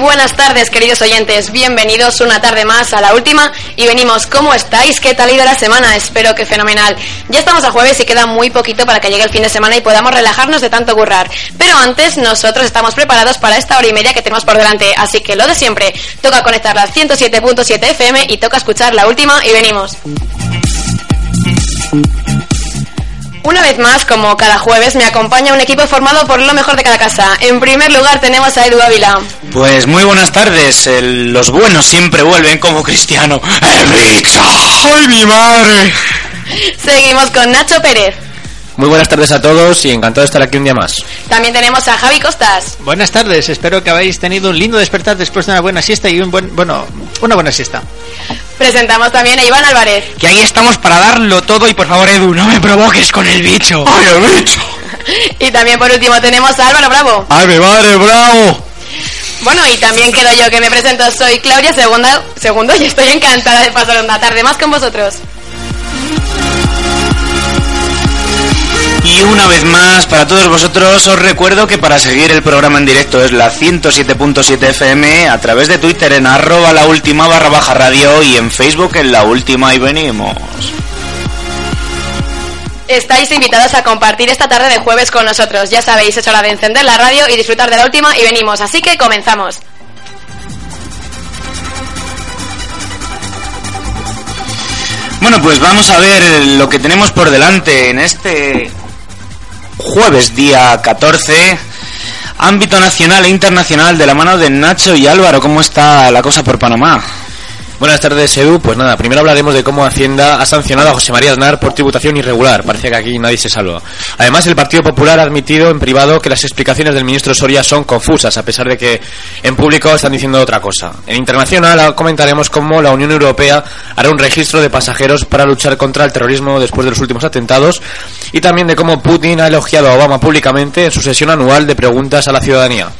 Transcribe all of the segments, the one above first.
Buenas tardes, queridos oyentes. Bienvenidos una tarde más a la última y venimos. ¿Cómo estáis? ¿Qué tal ha ido la semana? Espero que fenomenal. Ya estamos a jueves y queda muy poquito para que llegue el fin de semana y podamos relajarnos de tanto currar. Pero antes, nosotros estamos preparados para esta hora y media que tenemos por delante. Así que lo de siempre, toca conectar las 107.7 FM y toca escuchar la última y venimos. Una vez más, como cada jueves, me acompaña un equipo formado por lo mejor de cada casa. En primer lugar tenemos a Edu Ávila. Pues muy buenas tardes. El- los buenos siempre vuelven como Cristiano. ¡El bicho! ¡Ay, mi madre! Seguimos con Nacho Pérez. Muy buenas tardes a todos y encantado de estar aquí un día más. También tenemos a Javi Costas. Buenas tardes, espero que habéis tenido un lindo despertar después de una buena siesta y un buen, bueno, una buena siesta. Presentamos también a Iván Álvarez. Que ahí estamos para darlo todo y por favor, Edu, no me provoques con el bicho. ¡Ay, el bicho! Y también por último tenemos a Álvaro Bravo. ¡Ay, mi madre, bravo! Bueno, y también quedo yo que me presento, soy Claudia Segunda, Segundo y estoy encantada de pasar una tarde más con vosotros. Y una vez más, para todos vosotros, os recuerdo que para seguir el programa en directo es la 107.7 FM, a través de Twitter en arroba la última barra baja radio y en Facebook en la última y venimos. Estáis invitados a compartir esta tarde de jueves con nosotros. Ya sabéis, es hora de encender la radio y disfrutar de la última y venimos. Así que comenzamos. Bueno, pues vamos a ver lo que tenemos por delante en este jueves día 14, ámbito nacional e internacional de la mano de Nacho y Álvaro. ¿Cómo está la cosa por Panamá? Buenas tardes, Edu. Pues nada, primero hablaremos de cómo Hacienda ha sancionado a José María Aznar por tributación irregular. Parece que aquí nadie se salva. Además, el Partido Popular ha admitido en privado que las explicaciones del ministro Soria son confusas, a pesar de que en público están diciendo otra cosa. En internacional comentaremos cómo la Unión Europea hará un registro de pasajeros para luchar contra el terrorismo después de los últimos atentados y también de cómo Putin ha elogiado a Obama públicamente en su sesión anual de preguntas a la ciudadanía.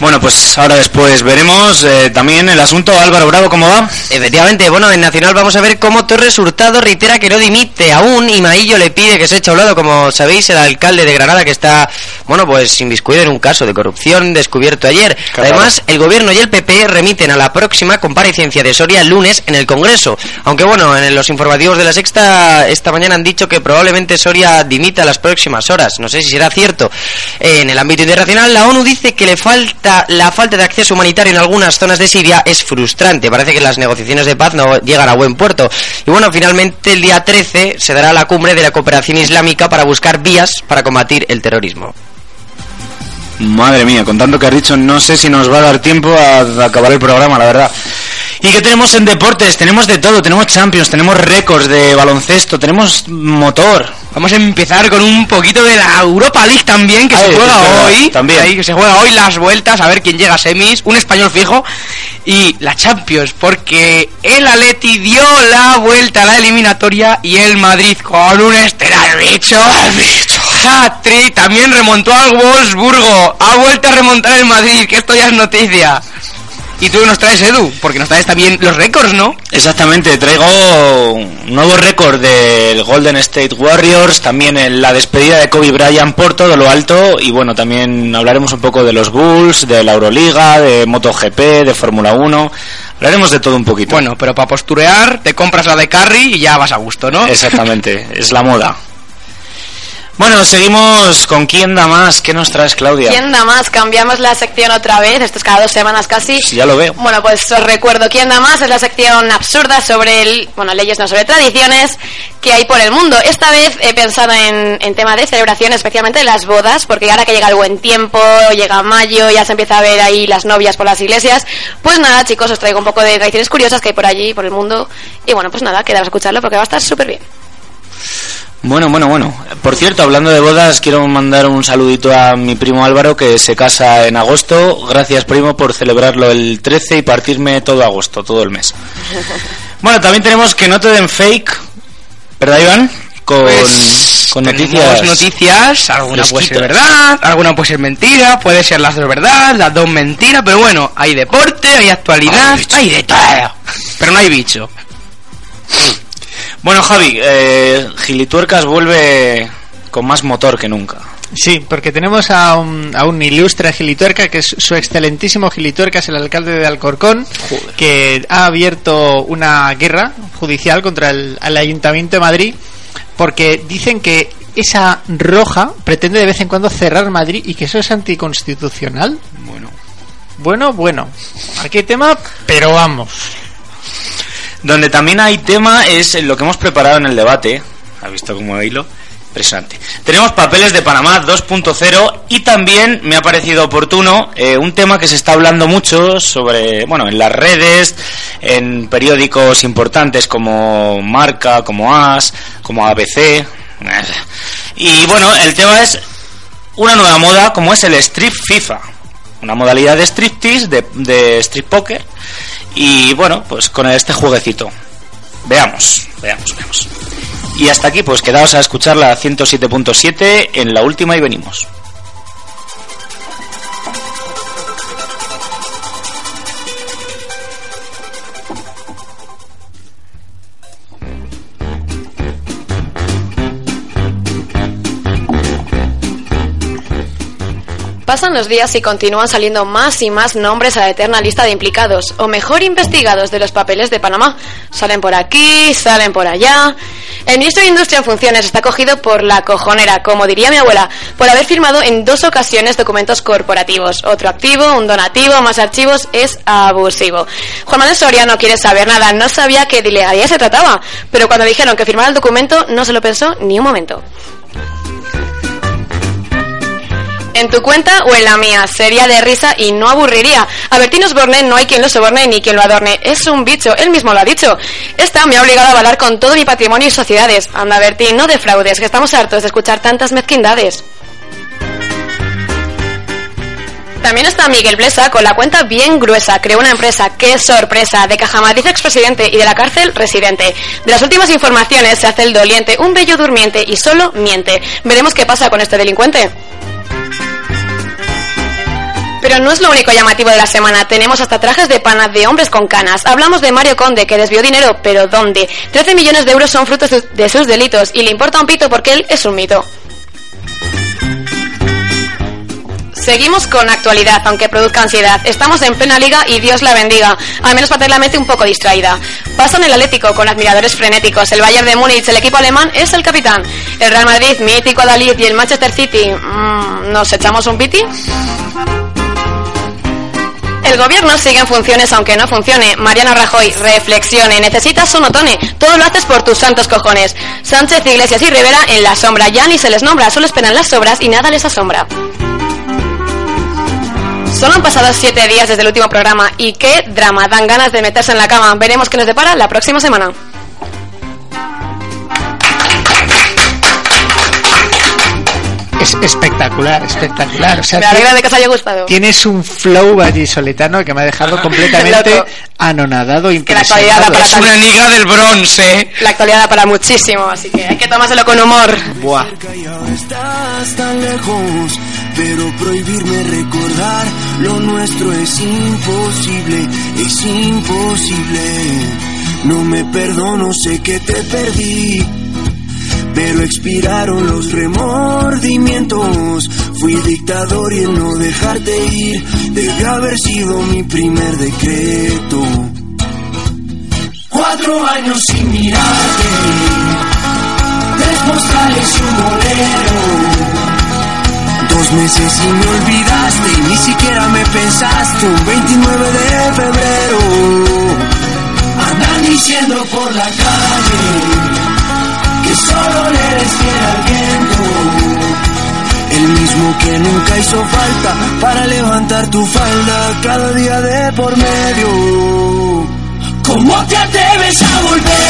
Bueno, pues ahora después veremos eh, también el asunto. Álvaro Bravo, ¿cómo va? Efectivamente, bueno, en Nacional vamos a ver cómo Torres Hurtado reitera que no dimite aún y Maillo le pide que se eche a un lado, como sabéis, el alcalde de Granada que está, bueno, pues inviscuido en un caso de corrupción descubierto ayer. Además, el gobierno y el PP remiten a la próxima comparecencia de Soria el lunes en el Congreso. Aunque bueno, en los informativos de la Sexta esta mañana han dicho que probablemente Soria dimita las próximas horas. No sé si será cierto. En el ámbito internacional, la ONU dice que le falta la falta de acceso humanitario en algunas zonas de Siria es frustrante. Parece que las negociaciones de paz no llegan a buen puerto. Y bueno, finalmente el día 13 se dará la cumbre de la cooperación islámica para buscar vías para combatir el terrorismo. Madre mía, con tanto que has dicho, no sé si nos va a dar tiempo a, a acabar el programa, la verdad. ¿Y qué tenemos en deportes? Tenemos de todo, tenemos Champions, tenemos récords de baloncesto, tenemos motor. Vamos a empezar con un poquito de la Europa League también, que Ay, se juega verdad, hoy. también. Ahí, que se juega hoy las vueltas, a ver quién llega a semis, un español fijo. Y la Champions, porque el Atleti dio la vuelta a la eliminatoria y el Madrid con un estelar bicho. Hat-trick, también remontó al Wolfsburgo. Ha vuelto a remontar el Madrid, que esto ya es noticia. Y tú nos traes, Edu, porque nos traes también los récords, ¿no? Exactamente, traigo un nuevo récord del Golden State Warriors, también en la despedida de Kobe Bryant por todo lo alto y bueno, también hablaremos un poco de los Bulls, de la Euroliga, de MotoGP, de Fórmula 1, hablaremos de todo un poquito. Bueno, pero para posturear te compras la de Carry y ya vas a gusto, ¿no? Exactamente, es la moda. Bueno, seguimos con quién da más. ¿Qué nos traes, Claudia? ¿Quién da más? Cambiamos la sección otra vez, esto es cada dos semanas casi. Sí, ya lo veo. Bueno, pues os recuerdo, ¿quién da más? Es la sección absurda sobre, el, bueno, leyes no sobre tradiciones que hay por el mundo. Esta vez he pensado en, en tema de celebración, especialmente las bodas, porque ahora que llega el buen tiempo, llega mayo, ya se empieza a ver ahí las novias por las iglesias. Pues nada, chicos, os traigo un poco de tradiciones curiosas que hay por allí, por el mundo. Y bueno, pues nada, quedaros a escucharlo porque va a estar súper bien. Bueno, bueno, bueno. Por cierto, hablando de bodas, quiero mandar un saludito a mi primo Álvaro que se casa en agosto. Gracias, primo, por celebrarlo el 13 y partirme todo agosto, todo el mes. Bueno, también tenemos que no te den fake, ¿verdad, Iván? Con, Pues, con noticias. noticias, alguna puede ser verdad, alguna puede ser mentira, puede ser las dos verdad, las dos mentiras, pero bueno, hay deporte, hay actualidad, hay de todo, pero no hay bicho. Bueno, Javi, eh, Gilituercas vuelve con más motor que nunca. Sí, porque tenemos a un, a un ilustre gilituerca, que es su excelentísimo gilituerca, es el alcalde de Alcorcón, que ha abierto una guerra judicial contra el, el Ayuntamiento de Madrid, porque dicen que esa roja pretende de vez en cuando cerrar Madrid y que eso es anticonstitucional. Bueno. Bueno, bueno. Aquí tema, pero vamos. Donde también hay tema es lo que hemos preparado en el debate. ¿Ha visto cómo hilo? Impresionante. Tenemos papeles de Panamá 2.0 y también me ha parecido oportuno eh, un tema que se está hablando mucho sobre, bueno, en las redes, en periódicos importantes como Marca, como AS, como ABC. Y bueno, el tema es una nueva moda como es el Strip FIFA. Una modalidad de striptease, de, de strip poker. Y bueno, pues con este jueguecito. Veamos, veamos, veamos. Y hasta aquí, pues quedaos a escuchar la 107.7 en la última y venimos. Pasan los días y continúan saliendo más y más nombres a la eterna lista de implicados, o mejor investigados de los papeles de Panamá. Salen por aquí, salen por allá. El ministro de Industria en funciones está cogido por la cojonera, como diría mi abuela, por haber firmado en dos ocasiones documentos corporativos. Otro activo, un donativo, más archivos, es abusivo. Juan Manuel Soria no quiere saber nada, no sabía que de ilegalidad se trataba, pero cuando dijeron que firmara el documento no se lo pensó ni un momento. En tu cuenta o en la mía, sería de risa y no aburriría. A Bertín Osborne no hay quien lo soborne ni quien lo adorne. Es un bicho, él mismo lo ha dicho. Esta me ha obligado a avalar con todo mi patrimonio y sociedades. Anda, Bertín, no defraudes, que estamos hartos de escuchar tantas mezquindades. También está Miguel Blesa con la cuenta bien gruesa. Creó una empresa, qué sorpresa, de Cajamadrid expresidente y de la cárcel residente. De las últimas informaciones se hace el doliente, un bello durmiente y solo miente. Veremos qué pasa con este delincuente. Pero no es lo único llamativo de la semana. Tenemos hasta trajes de pana de hombres con canas. Hablamos de Mario Conde, que desvió dinero, pero ¿dónde? 13 millones de euros son frutos de- sus delitos y le importa un pito porque él es un mito. Seguimos con actualidad, aunque produzca ansiedad. Estamos en plena liga y Dios la bendiga, al menos para tener la mente un poco distraída. Pasan el Atlético con admiradores frenéticos. El Bayern de Múnich, el equipo alemán, es el capitán. El Real Madrid, mítico Dalí y el Manchester City, mm, ¿nos echamos un piti? El gobierno sigue en funciones aunque no funcione. Mariano Rajoy, reflexione. Necesitas un otone. Todo lo haces por tus santos cojones. Sánchez, Iglesias y Rivera en la sombra. Ya ni se les nombra, solo esperan las obras y nada les asombra. Solo han pasado siete días desde el último programa y qué drama, dan ganas de meterse en la cama. Veremos qué nos depara la próxima semana. Es espectacular, espectacular. O sea, Me alegra de que os haya gustado. tienes un flow vallisoletano que me ha dejado completamente anonadado, que la actualidad impresionado. Es una niga del bronce. La actualidad da para muchísimo, así que hay que tomárselo con humor. Buah. Ya estás tan lejos, pero prohibirme recordar lo nuestro es imposible, es imposible. No me perdono, sé que te perdí, pero expiraron los remordimientos. Fui dictador y el no dejarte ir debe haber sido mi primer decreto. Cuatro años sin mirarte tres postales y un bolero. Dos meses y me olvidaste ni siquiera me pensaste un 29 de febrero. Andan diciendo por la calle que solo le eres fiel viento. El mismo que nunca hizo falta para levantar tu falda cada día de por medio. ¿Cómo te atreves a volver?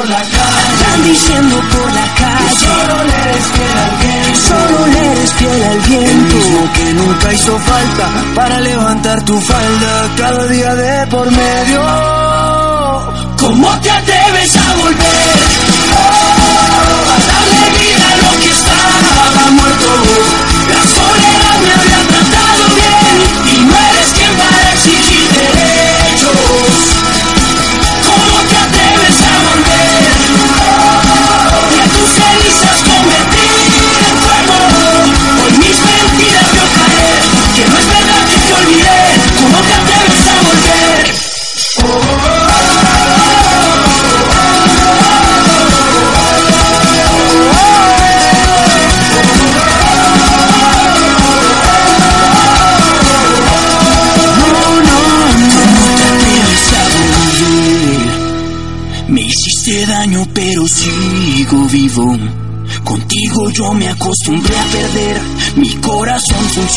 por la calle. Andan diciendo por la calle. Que solo le eres fiel al viento. Solo le eres fiel al viento. El mismo que nunca hizo falta para levantar tu falda cada día de por medio. ¿Cómo te atreves a volver? Oh, a darle vida a lo que estaba muerto.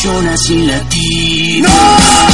Funciona sin latir. ¡No!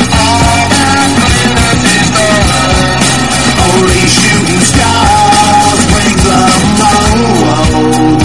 Amor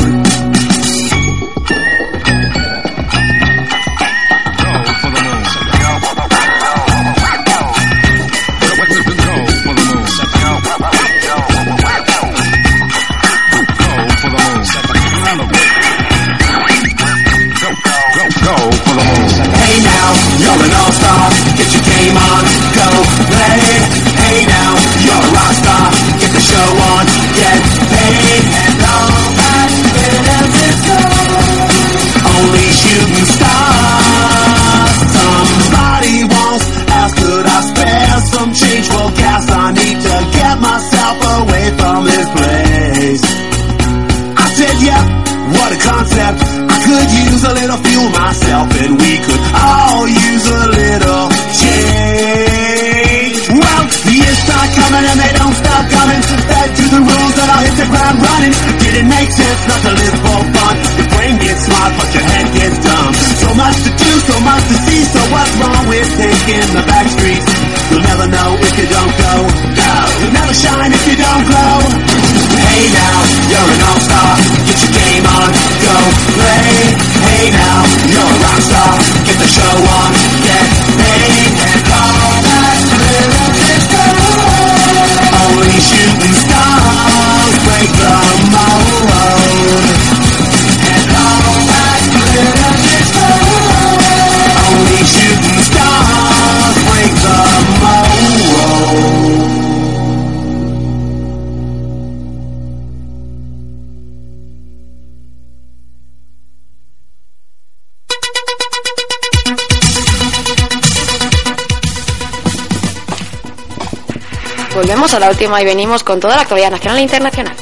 última y venimos con toda la actualidad nacional e internacional.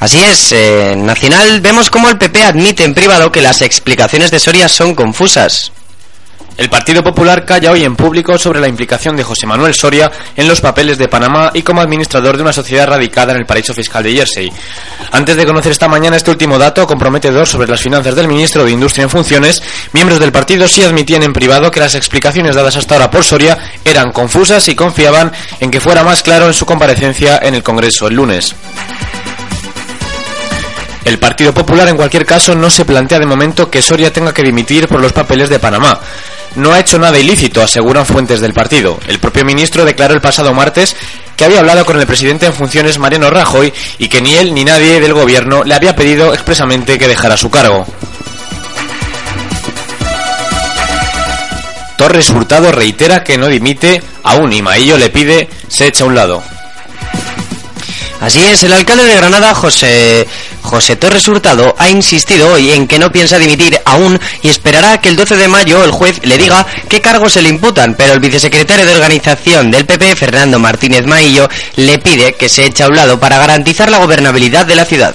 Así es, eh, Nacional vemos cómo el PP admite en privado que las explicaciones de Soria son confusas. El Partido Popular calla hoy en público sobre la implicación de José Manuel Soria en los papeles de Panamá y como administrador de una sociedad radicada en el paraíso fiscal de Jersey. Antes de conocer esta mañana este último dato comprometedor sobre las finanzas del ministro de Industria en funciones, miembros del partido sí admitían en privado que las explicaciones dadas hasta ahora por Soria eran confusas y confiaban en que fuera más claro en su comparecencia en el Congreso el lunes. El Partido Popular, en cualquier caso, no se plantea de momento que Soria tenga que dimitir por los papeles de Panamá. No ha hecho nada ilícito, aseguran fuentes del partido. El propio ministro declaró el pasado martes que había hablado con el presidente en funciones Mariano Rajoy y que ni él ni nadie del gobierno le había pedido expresamente que dejara su cargo. Torres Hurtado reitera que no dimite, aún y Maillo le pide se echa a un lado. Así es, el alcalde de Granada, José, José Torres Hurtado, ha insistido hoy en que no piensa dimitir aún y esperará que el 12 de mayo el juez le diga qué cargos se le imputan, pero el vicesecretario de organización del PP, Fernando Martínez Maillo, le pide que se eche a un lado para garantizar la gobernabilidad de la ciudad.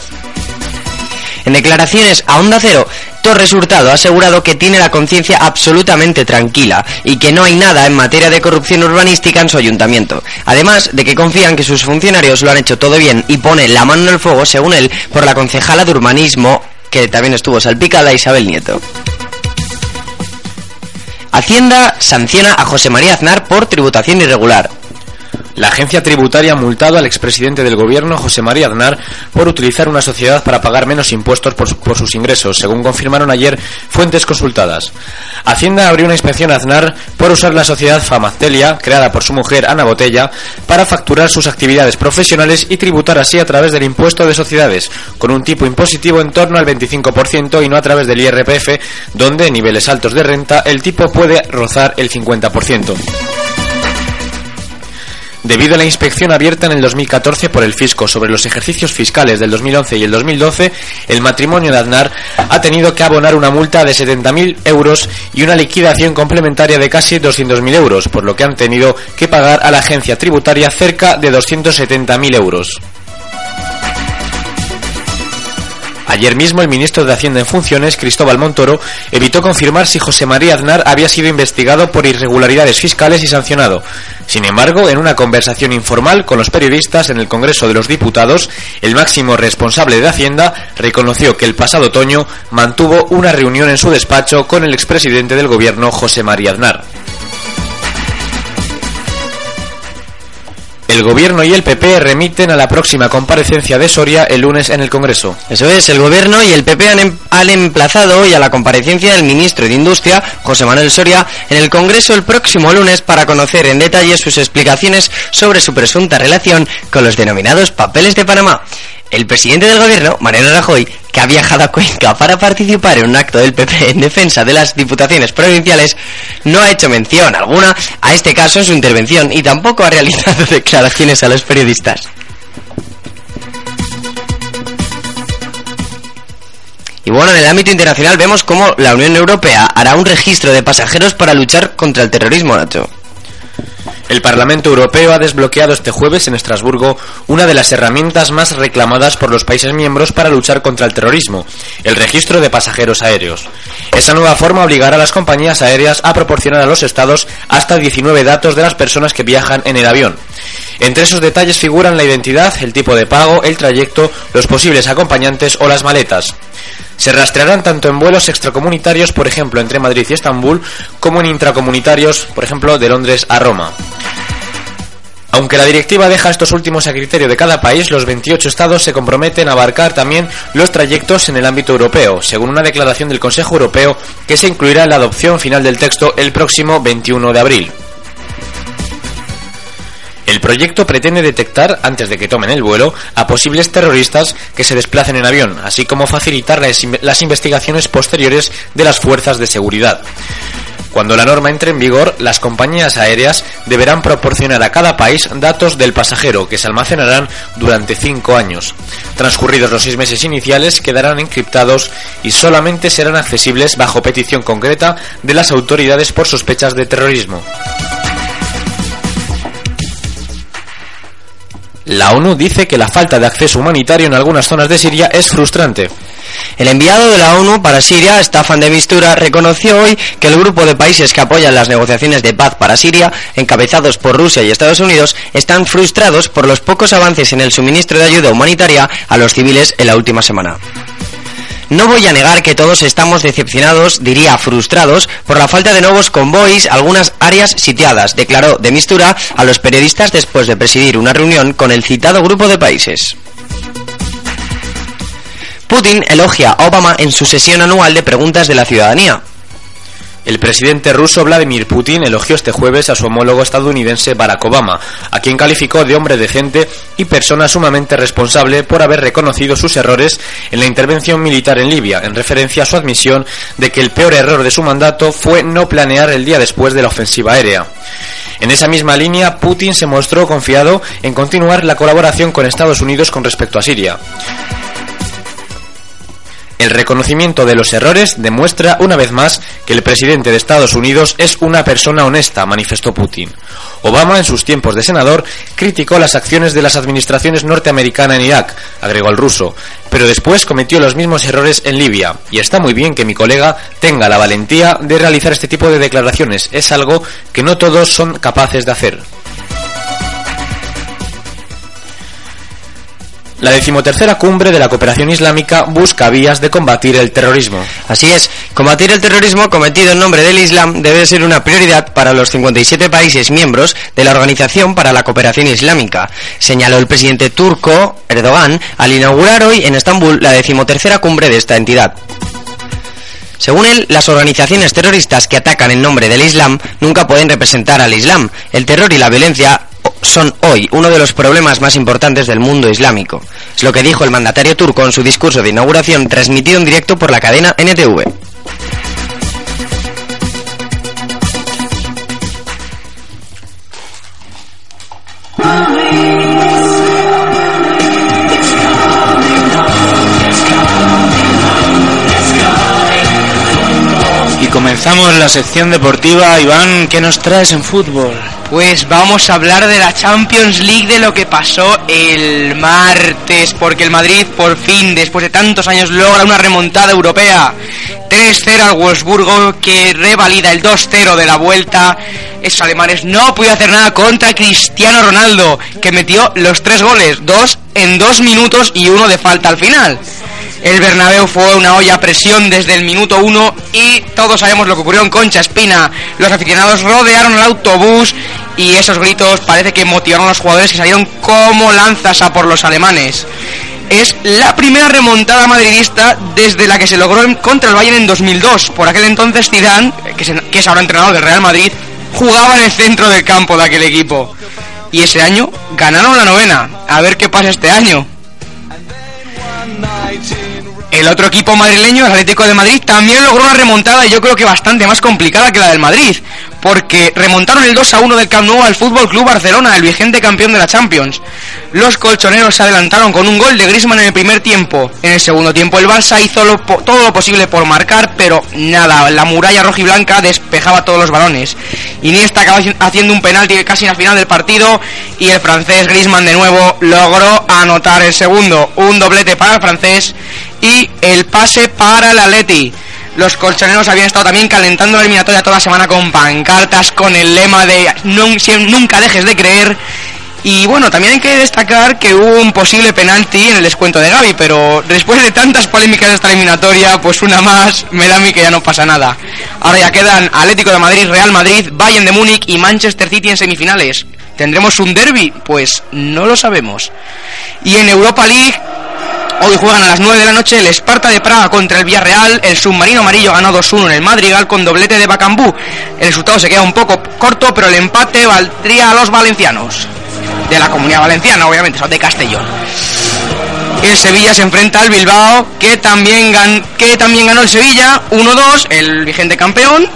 En declaraciones a Onda Cero, Torres Hurtado ha asegurado que tiene la conciencia absolutamente tranquila y que no hay nada en materia de corrupción urbanística en su ayuntamiento. Además de que confían que sus funcionarios lo han hecho todo bien y pone la mano en el fuego, según él, por la concejala de urbanismo, que también estuvo salpicada, Isabel Nieto. Hacienda sanciona a José María Aznar por tributación irregular. La agencia tributaria ha multado al expresidente del gobierno, José María Aznar, por utilizar una sociedad para pagar menos impuestos por, su- por sus ingresos, según confirmaron ayer fuentes consultadas. Hacienda abrió una inspección a Aznar por usar la sociedad Famactelia, creada por su mujer Ana Botella, para facturar sus actividades profesionales y tributar así a través del impuesto de sociedades, con un tipo impositivo en torno al 25% y no a través del IRPF, donde en niveles altos de renta el tipo puede rozar el 50%. Debido a la inspección abierta en el 2014 por el Fisco sobre los ejercicios fiscales del 2011 y el 2012, el matrimonio de Aznar ha tenido que abonar una multa de 70.000 euros y una liquidación complementaria de casi 200.000 euros, por lo que han tenido que pagar a la agencia tributaria cerca de 270.000 euros. Ayer mismo el ministro de Hacienda en funciones, Cristóbal Montoro, evitó confirmar si José María Aznar había sido investigado por irregularidades fiscales y sancionado. Sin embargo, en una conversación informal con los periodistas en el Congreso de los Diputados, el máximo responsable de Hacienda reconoció que el pasado otoño mantuvo una reunión en su despacho con el expresidente del gobierno, José María Aznar. El gobierno y el PP remiten a la próxima comparecencia de Soria el lunes en el Congreso. Eso es, el gobierno y el PP han, em- han emplazado hoy a la comparecencia del ministro de Industria, José Manuel Soria, en el Congreso el próximo lunes para conocer en detalle sus explicaciones sobre su presunta relación con los denominados papeles de Panamá. El presidente del gobierno, Mariano Rajoy, que ha viajado a Cuenca para participar en un acto del PP en defensa de las diputaciones provinciales, no ha hecho mención alguna a este caso en su intervención y tampoco ha realizado declaraciones a los periodistas. Y bueno, en el ámbito internacional vemos cómo la Unión Europea hará un registro de pasajeros para luchar contra el terrorismo, Nacho. El Parlamento Europeo ha desbloqueado este jueves en Estrasburgo una de las herramientas más reclamadas por los países miembros para luchar contra el terrorismo, el registro de pasajeros aéreos. Esa nueva forma obligará a las compañías aéreas a proporcionar a los estados hasta 19 datos de las personas que viajan en el avión. Entre esos detalles figuran la identidad, el tipo de pago, el trayecto, los posibles acompañantes o las maletas. Se rastrearán tanto en vuelos extracomunitarios, por ejemplo, entre Madrid y Estambul, como en intracomunitarios, por ejemplo, de Londres a Roma. Aunque la directiva deja estos últimos a criterio de cada país, los 28 estados se comprometen a abarcar también los trayectos en el ámbito europeo, según una declaración del Consejo Europeo que se incluirá en la adopción final del texto el próximo 21 de abril. El proyecto pretende detectar, antes de que tomen el vuelo, a posibles terroristas que se desplacen en avión, así como facilitar las, in- las investigaciones posteriores de las fuerzas de seguridad. Cuando la norma entre en vigor, las compañías aéreas deberán proporcionar a cada país datos del pasajero que se almacenarán durante cinco años. Transcurridos los seis meses iniciales, quedarán encriptados y solamente serán accesibles bajo petición concreta de las autoridades por sospechas de terrorismo. La ONU dice que la falta de acceso humanitario en algunas zonas de Siria es frustrante. El enviado de la ONU para Siria, Staffan de Mistura, reconoció hoy que el grupo de países que apoyan las negociaciones de paz para Siria, encabezados por Rusia y Estados Unidos, están frustrados por los pocos avances en el suministro de ayuda humanitaria a los civiles en la última semana. No voy a negar que todos estamos decepcionados, diría frustrados, por la falta de nuevos convoys algunas áreas sitiadas, declaró de Mistura a los periodistas después de presidir una reunión con el citado grupo de países. Putin elogia a Obama en su sesión anual de preguntas de la ciudadanía. El presidente ruso Vladimir Putin elogió este jueves a su homólogo estadounidense Barack Obama, a quien calificó de hombre decente y persona sumamente responsable por haber reconocido sus errores en la intervención militar en Libia, en referencia a su admisión de que el peor error de su mandato fue no planear el día después de la ofensiva aérea. En esa misma línea, Putin se mostró confiado en continuar la colaboración con Estados Unidos con respecto a Siria. El reconocimiento de los errores demuestra una vez más que el presidente de Estados Unidos es una persona honesta, manifestó Putin. Obama, en sus tiempos de senador, criticó las acciones de las administraciones norteamericanas en Irak, agregó el ruso, pero después cometió los mismos errores en Libia. Y está muy bien que mi colega tenga la valentía de realizar este tipo de declaraciones. Es algo que no todos son capaces de hacer. La decimotercera cumbre de la cooperación islámica busca vías de combatir el terrorismo. Así es, combatir el terrorismo cometido en nombre del Islam debe ser una prioridad para los 57 países miembros de la Organización para la Cooperación Islámica, señaló el presidente turco Erdogan al inaugurar hoy en Estambul la decimotercera cumbre de esta entidad. Según él, las organizaciones terroristas que atacan en nombre del Islam nunca pueden representar al Islam. El terror y la violencia son hoy uno de los problemas más importantes del mundo islámico. Es lo que dijo el mandatario turco en su discurso de inauguración transmitido en directo por la cadena NTV. Y comenzamos la sección deportiva. Iván, ¿qué nos traes en fútbol? Pues vamos a hablar de la Champions League, de lo que pasó el martes, porque el Madrid por fin, después de tantos años, logra una remontada europea. 3-0 al Wolfsburgo, que revalida el 2-0 de la vuelta. Esos alemanes no pudieron hacer nada contra Cristiano Ronaldo, que metió los tres goles, dos en dos minutos y uno de falta al final. El Bernabéu fue una olla a presión desde el minuto uno y todos sabemos lo que ocurrió en Concha Espina. Los aficionados rodearon el autobús y esos gritos parece que motivaron a los jugadores que salieron como lanzas a por los alemanes. Es la primera remontada madridista desde la que se logró contra el Bayern en 2002. Por aquel entonces Zidane, que, que es ahora entrenador del Real Madrid, jugaba en el centro del campo de aquel equipo. Y ese año ganaron la novena. A ver qué pasa este año. El otro equipo madrileño, el Atlético de Madrid, también logró una remontada y yo creo que bastante más complicada que la del Madrid, porque remontaron el 2 a 1 del Camp Nou al Fútbol Club Barcelona, el vigente campeón de la Champions. Los colchoneros se adelantaron con un gol de Griezmann en el primer tiempo. En el segundo tiempo el Barça hizo todo lo posible por marcar, pero nada, la muralla rojiblanca despejaba todos los balones. Iniesta haci- haciendo un penalti casi en la final del partido y el francés Griezmann de nuevo logró anotar el segundo, un doblete para el francés y el pase para el Atleti. Los colchoneros habían estado también calentando la eliminatoria toda la semana con pancartas con el lema de "Nun- si- nunca dejes de creer. Y bueno, también hay que destacar que hubo un posible penalti en el descuento de Gaby, pero después de tantas polémicas de esta eliminatoria, pues una más me da a mí que ya no pasa nada. Ahora ya quedan Atlético de Madrid, Real Madrid, Bayern de Múnich y Manchester City en semifinales. ¿Tendremos un derby? Pues no lo sabemos. Y en Europa League Hoy juegan a las 9 de la noche el Esparta de Praga contra el Villarreal. El submarino amarillo ganó 2-1 en el Madrigal con doblete de Bacambú. El resultado se queda un poco corto, pero el empate valdría a los valencianos. De la comunidad valenciana, obviamente, son de Castellón. El Sevilla se enfrenta al Bilbao, que también, que también ganó el Sevilla 1-2, el vigente campeón,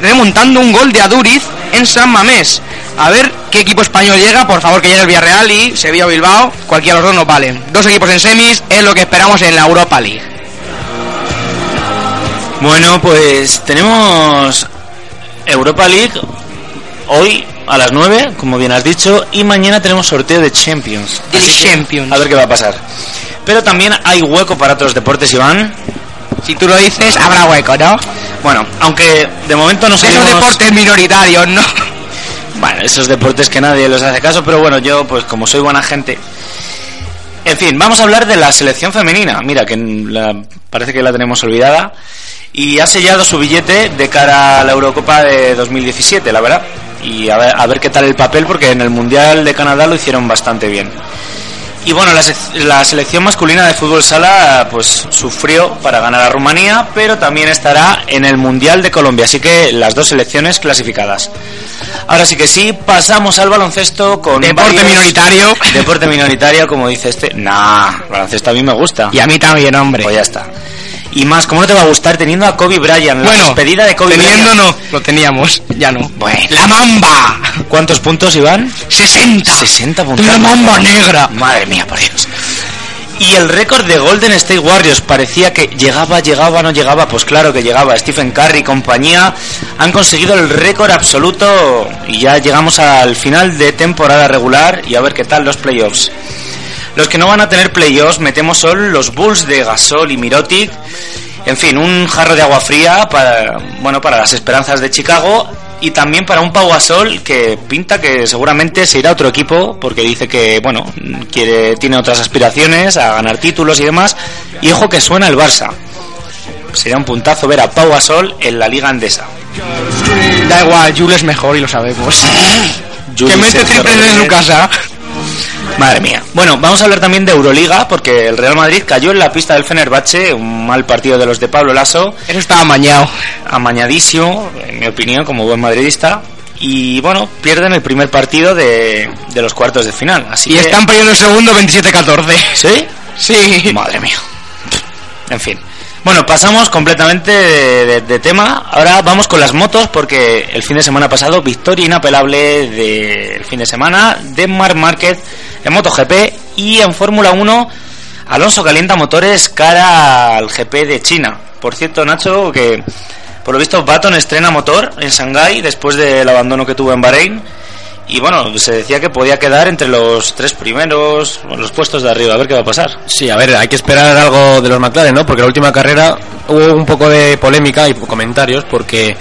remontando un gol de Aduriz en San Mamés. A ver qué equipo español llega, por favor que llegue el Villarreal y Sevilla o Bilbao, cualquiera de los dos nos valen. Dos equipos en semis es lo que esperamos en la Europa League. Bueno, pues tenemos Europa League. Hoy a las 9, como bien has dicho, y mañana tenemos sorteo de Champions. Que, Champions. A ver qué va a pasar. Pero también hay hueco para otros deportes, Iván. Si tú lo dices, habrá hueco, ¿no? Bueno, aunque de momento no Esos seguimos... deportes minoritarios, ¿no? Bueno, esos deportes que nadie los hace caso, pero bueno, yo pues como soy buena gente... En fin, vamos a hablar de la selección femenina. Mira, que la- parece que la tenemos olvidada. Y ha sellado su billete de cara a la Eurocopa de 2017, la verdad. Y a ver, a ver qué tal el papel, porque en el Mundial de Canadá lo hicieron bastante bien. Y bueno, la, la selección masculina de fútbol sala pues sufrió para ganar a Rumanía, pero también estará en el Mundial de Colombia, así que las dos selecciones clasificadas. Ahora sí que sí, pasamos al baloncesto con Deporte varios- minoritario. Deporte minoritario, como dice este. Nah, baloncesto a mí me gusta. Y a mí también, hombre. Pues ya está. Y más, ¿cómo no te va a gustar teniendo a Kobe Bryant? La Bueno, despedida de Kobe teniendo Bryant. no, lo teníamos, ya no. Bueno. ¡La mamba! ¿Cuántos puntos, Iván? 60. 60 puntos. ¡La mamba negra! Madre mía, por Dios. Y el récord de Golden State Warriors parecía que llegaba, llegaba, no llegaba. Pues claro que llegaba. Stephen Curry y compañía han conseguido el récord absoluto y ya llegamos al final de temporada regular y a ver qué tal los playoffs. Los que no van a tener playoffs, metemos son los Bulls de Gasol y Mirotic. En fin, un jarro de agua fría para, bueno, para las esperanzas de Chicago y también para un Pau Gasol que pinta que seguramente se irá a otro equipo porque dice que, bueno, quiere, tiene otras aspiraciones a ganar títulos y demás. Y ojo que suena el Barça. Sería un puntazo ver a Pau Gasol en la Liga Andesa. Da igual, Jules es mejor y lo sabemos. que mete triples en su casa. Madre mía. Bueno, vamos a hablar también de Euroliga, porque el Real Madrid cayó en la pista del Fenerbahce, un mal partido de los de Pablo Lasso, Eso estaba amañado. amañadísimo, en mi opinión, como buen madridista. Y bueno, pierden el primer partido de, de los cuartos de final. Así Y que- están perdiendo el segundo 27-14. ¿Sí? Sí. Madre mía. En fin. Bueno, pasamos completamente de, tema. Ahora vamos con las motos porque el fin de semana pasado, victoria inapelable del fin de semana de Marc Márquez en MotoGP y en Fórmula 1 Alonso calienta motores cara al GP de China. Por cierto, Nacho, que por lo visto Baton estrena motor en Shanghái después del abandono que tuvo en Bahrein. Y bueno, se decía que podía quedar entre los tres primeros, los puestos de arriba. A ver qué va a pasar. Sí, a ver, hay que esperar algo de los McLaren, ¿no? Porque la última carrera hubo un poco de polémica y comentarios porque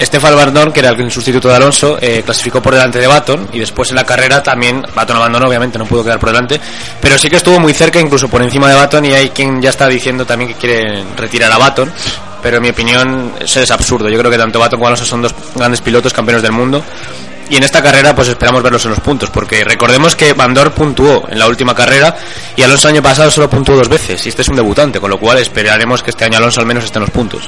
Stefan Bardón, que era el sustituto de Alonso, eh, clasificó por delante de Baton y después en la carrera también Baton abandonó, obviamente no pudo quedar por delante, pero sí que estuvo muy cerca, incluso por encima de Baton y hay quien ya está diciendo también que quiere retirar a Baton. Pero en mi opinión eso es absurdo. Yo creo que tanto Baton como Alonso son dos grandes pilotos, campeones del mundo. Y en esta carrera pues esperamos verlos en los puntos, porque recordemos que Bandor puntuó en la última carrera y Alonso el año pasado solo puntuó dos veces, y este es un debutante, con lo cual esperaremos que este año Alonso al menos esté en los puntos.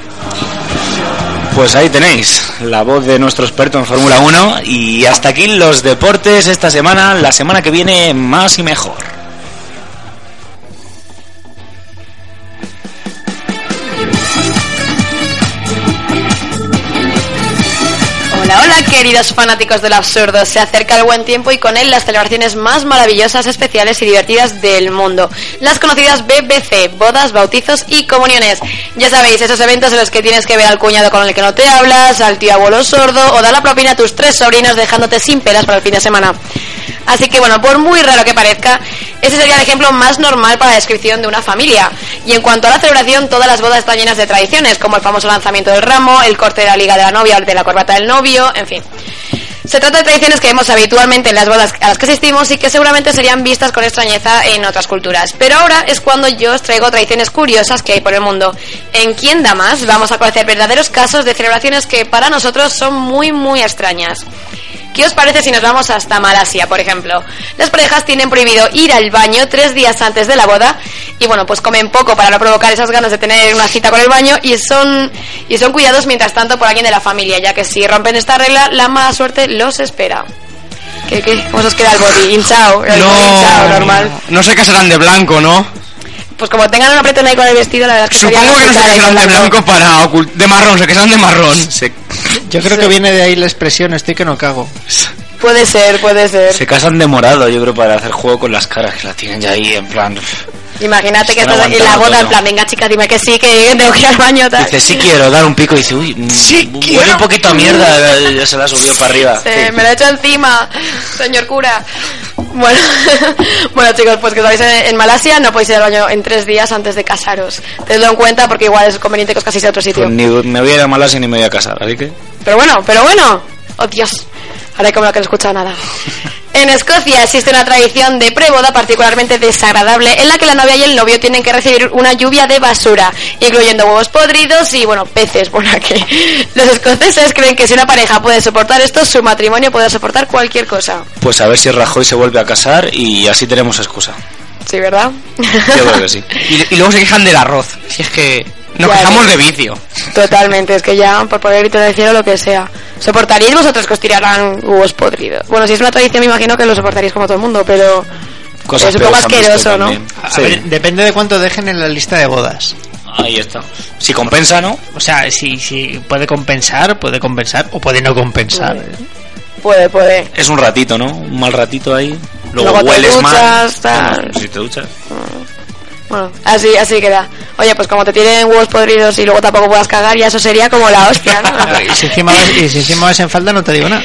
Pues ahí tenéis la voz de nuestro experto en Fórmula 1 y hasta aquí los deportes esta semana, la semana que viene más y mejor. Queridos fanáticos del absurdo. Se acerca el buen tiempo y con él las celebraciones más maravillosas, especiales y divertidas del mundo. Las conocidas BBC, bodas, bautizos y comuniones. Ya sabéis, esos eventos en los que tienes que ver al cuñado con el que no te hablas, al tío abuelo sordo o dar la propina a tus tres sobrinos dejándote sin pelas para el fin de semana. Así que bueno, por muy raro que parezca, ese sería el ejemplo más normal para la descripción de una familia. Y en cuanto a la celebración, todas las bodas están llenas de tradiciones, como el famoso lanzamiento del ramo, el corte de la liga de la novia o de la corbata del novio, en fin. Se trata de tradiciones que vemos habitualmente en las bodas a las que asistimos y que seguramente serían vistas con extrañeza en otras culturas. Pero ahora es cuando yo os traigo tradiciones curiosas que hay por el mundo. En ¿Quién da más? Vamos a conocer verdaderos casos de celebraciones que para nosotros son muy muy extrañas. ¿Qué os parece si nos vamos hasta Malasia, por ejemplo? Las parejas tienen prohibido ir al baño tres días antes de la boda y bueno, pues comen poco para no provocar esas ganas de tener una cita con el baño y son y son cuidados mientras tanto por alguien de la familia, ya que si rompen esta regla, la mala suerte los espera. ¿Qué, qué? ¿Cómo os queda el body? Hinchao, hinchao, normal. No se casarán de blanco, ¿no? Pues como tengan un apretón ahí con el vestido, la verdad es que Supongo que no se con de blanco para de marrón, se casarán de marrón. Yo creo que viene de ahí la expresión estoy que no cago. Puede ser, puede ser. Se casan de morado, yo creo, para hacer juego con las caras que la tienen ya ahí, en plan. Imagínate que estás en la boda, en todo. plan, venga chica, dime que sí, que tengo que ir al baño. Tal. Dice, sí quiero dar un pico y dice, uy, mm, huele un poquito a mierda, ya se la ha subido para arriba. Sí. me lo he hecho encima, señor cura. Bueno, bueno chicos, pues que os vais en, en Malasia, no podéis ir al baño en tres días antes de casaros. Tenedlo en cuenta porque igual es conveniente que os caséis a otro sitio. Pues ni me voy a ir a Malasia ni me voy a casar, así que... Pero bueno, pero bueno. Oh Dios. Ahora como que no he escuchado nada. En Escocia existe una tradición de preboda particularmente desagradable en la que la novia y el novio tienen que recibir una lluvia de basura, incluyendo huevos podridos y, bueno, peces, por la que los escoceses creen que si una pareja puede soportar esto, su matrimonio puede soportar cualquier cosa. Pues a ver si Rajoy se vuelve a casar y así tenemos excusa. Sí, ¿verdad? Yo creo que sí. Y, y luego se quejan del arroz. Si es que nos Ya, quejamos de vicio. Totalmente, es que ya, por poder del cielo, lo que sea. ¿Soportaríais vosotros que os tiraran huevos podridos? Bueno, si es una tradición, me imagino que lo soportaríais como todo el mundo, pero Cosas es un poco asqueroso, ¿no? A Sí. ver, depende de cuánto dejen en la lista de bodas. Ahí está. Si compensa, ¿no? O sea, si, si puede compensar, puede compensar o puede no compensar. Puede, puede. Es un ratito, ¿no? Un mal ratito ahí. Luego, Luego te hueles mal. duchas, tal. Bueno, si te duchas. Bueno, así, así queda. Oye, pues como te tienen huevos podridos y luego tampoco puedas cagar, ya eso sería como la hostia, ¿no? Y si encima vas, y si encima vas en falda, no te digo nada.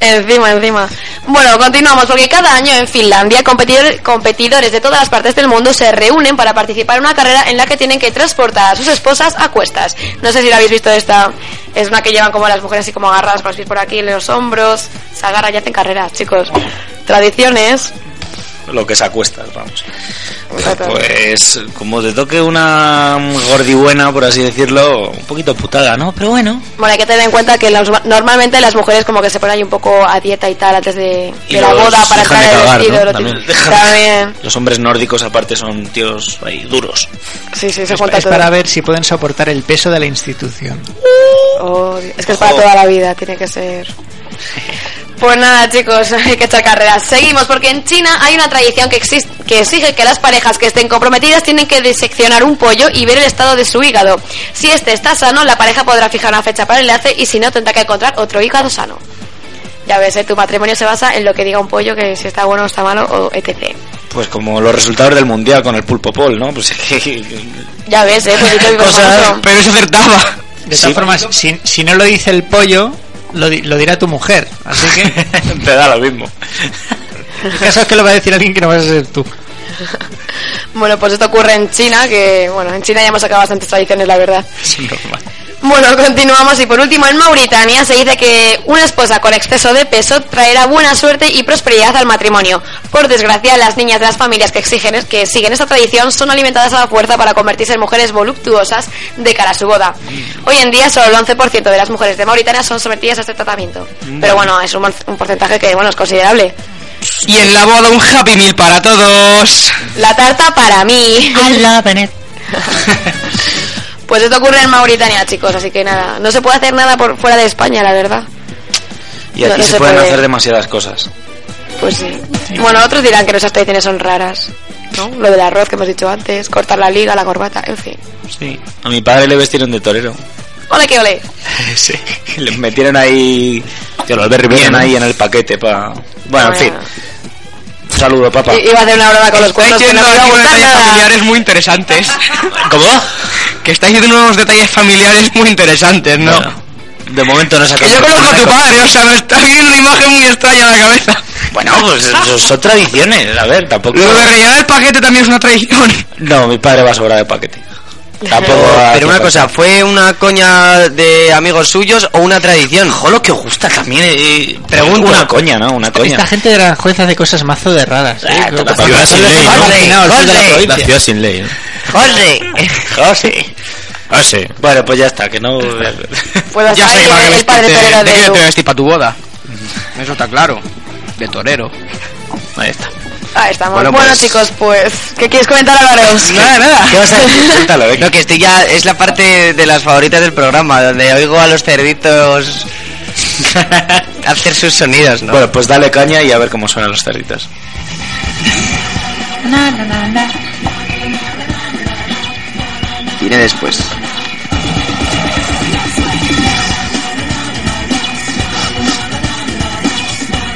Encima, encima. Bueno, continuamos, porque cada año en Finlandia competidor- competidores de todas las partes del mundo se reúnen para participar en una carrera en la que tienen que transportar a sus esposas a cuestas. No sé si la habéis visto esta. Es una que llevan como las mujeres así como agarradas los pies por aquí en los hombros. Se agarran y hacen carreras, chicos. Tradiciones. Lo que se acuesta, vamos. Pues como te toque una gordibuena, por así decirlo, un poquito putada, ¿no? Pero bueno. Bueno, hay que tener en cuenta que los- normalmente las mujeres como que se ponen ahí un poco a dieta y tal antes de, Y de la boda para entrar el cagar, vestido. ¿no? lo También típico. dejan- También. Los hombres nórdicos aparte son tíos ahí duros. Sí, sí, se Es, es para ver si pueden soportar el peso de la institución. Oh, es que es para toda la vida, tiene que ser. Pues nada, chicos, hay que echar carreras. Seguimos, porque en China hay una tradición que, existe, que exige que las parejas que estén comprometidas tienen que diseccionar un pollo y ver el estado de su hígado. Si este está sano, la pareja podrá fijar una fecha para el enlace y si no, tendrá que encontrar otro hígado sano. Ya ves, ¿eh? tu matrimonio se basa en lo que diga un pollo, que si está bueno o está malo, o etc. Pues como los resultados del mundial con el pulpo pol, ¿no? Pues es que Ya ves, ¿eh? Pues yo. Pero eso acertaba. De todas Sí. formas, si, si no lo dice el pollo, lo, di- lo dirá tu mujer. Así que te da lo mismo. el caso es que lo va a decir alguien que no vas a ser tú. Bueno, pues esto ocurre en China, que bueno, en China ya hemos sacado bastantes tradiciones, la verdad. Es normal. Bueno, continuamos y por último en Mauritania se dice que una esposa con exceso de peso traerá buena suerte y prosperidad al matrimonio. Por desgracia, las niñas de las familias que exigen que siguen esta tradición son alimentadas a la fuerza para convertirse en mujeres voluptuosas de cara a su boda. Hoy en día solo el 11% de las mujeres de Mauritania son sometidas a este tratamiento. Pero bueno, es un, un porcentaje que bueno, es considerable. Y en la boda un Happy Meal para todos. La tarta para mí. Pues esto ocurre en Mauritania, chicos, así que nada, no se puede hacer nada por fuera de España, la verdad. Y aquí No, no se, se pueden puede. hacer demasiadas cosas. Pues sí. Bueno, otros dirán que nuestras tradiciones son raras, ¿no? Lo del arroz que hemos dicho antes, cortar la liga, la corbata, en fin. Sí. A mi padre le vestieron de torero. Ole que ole. sí. Le metieron ahí. Que los bien ahí en el paquete para. Bueno, en fin. Saludo, papá. I- Iba a hacer una broma con los Estáis cuernos que no yendo gustar detalles familiares muy interesantes. ¿Cómo? que estáis diciendo unos detalles familiares muy interesantes, ¿no? Bueno, de momento no Que yo conozco a tu padre, o sea, me está viendo una imagen muy extraña en la cabeza. Bueno, pues eso son tradiciones. A ver, tampoco. Lo de rellenar el paquete también es una tradición. No, mi padre va a sobrar de paquete. Tampoco. hace Pero una cosa, ¿fue una coña de amigos suyos o una tradición? Ojo, lo que os gusta también. eh, Pregunto. Una coña, ¿no? Una coña. Esta gente de la jueza hace cosas mazo de raras. ¿eh? Ah, la ciudad sin ley. ¿eh? ¡José! José. Ah, sí. Bueno, pues ya está, que no. Pues Ya sé que va a el, padre vestirte- torero ¿De qué de te Lu. vestir para tu boda? Eso está claro. De torero. Ahí está. Ahí estamos. Bueno, Bueno, pues- chicos, pues, ¿qué quieres comentar, Álvaro? Nada, nada. ¿Qué vas a decir? Cuéntalo, venga. No, que estoy ya, es la parte de las favoritas del programa, donde oigo a los cerditos hacer sus sonidos, ¿no? Bueno, pues dale caña y a ver cómo suenan los cerditos. Viene después.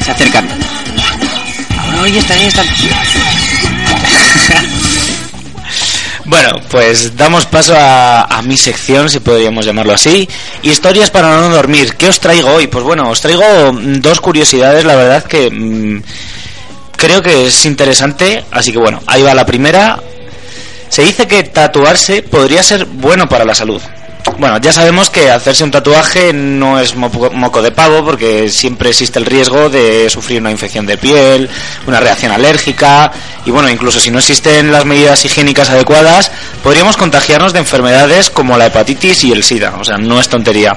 Se acercan. Bueno, pues damos paso a, mi sección, si podríamos llamarlo así. Historias para no dormir. ¿Qué os traigo hoy? Pues bueno, os traigo dos curiosidades, la verdad que mm, creo que es interesante. Así que bueno, ahí va la primera. Se dice que tatuarse podría ser bueno para la salud. Bueno, ya sabemos que hacerse un tatuaje no es moco de pavo porque siempre existe el riesgo de sufrir una infección de piel, una reacción alérgica y bueno, incluso si no existen las medidas higiénicas adecuadas, podríamos contagiarnos de enfermedades como la hepatitis y el SIDA, o sea, no es tontería.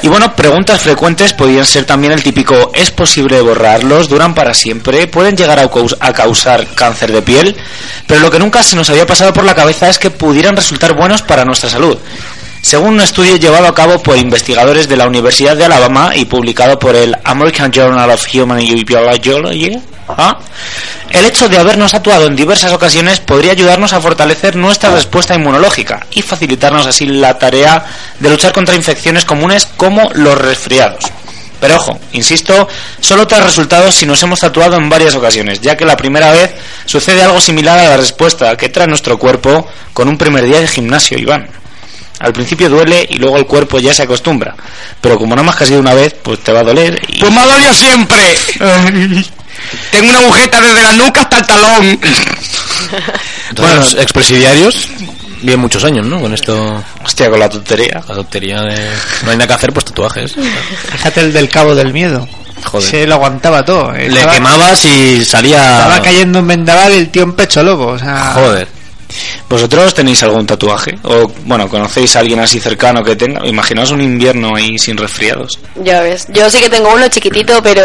Y bueno, preguntas frecuentes podrían ser también el típico ¿es posible borrarlos? ¿Duran para siempre? ¿Pueden llegar a causar cáncer de piel? Pero lo que nunca se nos había pasado por la cabeza es que pudieran resultar buenos para nuestra salud. Según un estudio llevado a cabo por investigadores de la Universidad de Alabama y publicado por el American Journal of Human Biology, ¿ah? el hecho de habernos tatuado en diversas ocasiones podría ayudarnos a fortalecer nuestra respuesta inmunológica y facilitarnos así la tarea de luchar contra infecciones comunes como los resfriados. Pero ojo, insisto, solo trae resultados si nos hemos tatuado en varias ocasiones, ya que la primera vez sucede algo similar a la respuesta que trae nuestro cuerpo con un primer día de gimnasio, Iván. Al principio duele y luego el cuerpo ya se acostumbra. Pero como no más que ha sido una vez, pues te va a doler y... Pues me ha dolido siempre. Tengo una agujeta desde la nuca hasta el talón. Bueno, los expresidiarios viven muchos años, ¿no? Con esto, Hostia, con la tontería. la tontería de... No hay nada que hacer, pues tatuajes. Fíjate el del cabo del miedo. Joder. Se lo aguantaba todo. Le Estaba- quemabas y salía... Estaba cayendo un vendaval y el tío en pecho loco. O sea, Joder. ¿Vosotros tenéis algún tatuaje? O, bueno, conocéis a alguien así cercano que tenga? Imaginaos un invierno ahí sin resfriados. Ya ves, yo sí que tengo uno chiquitito, pero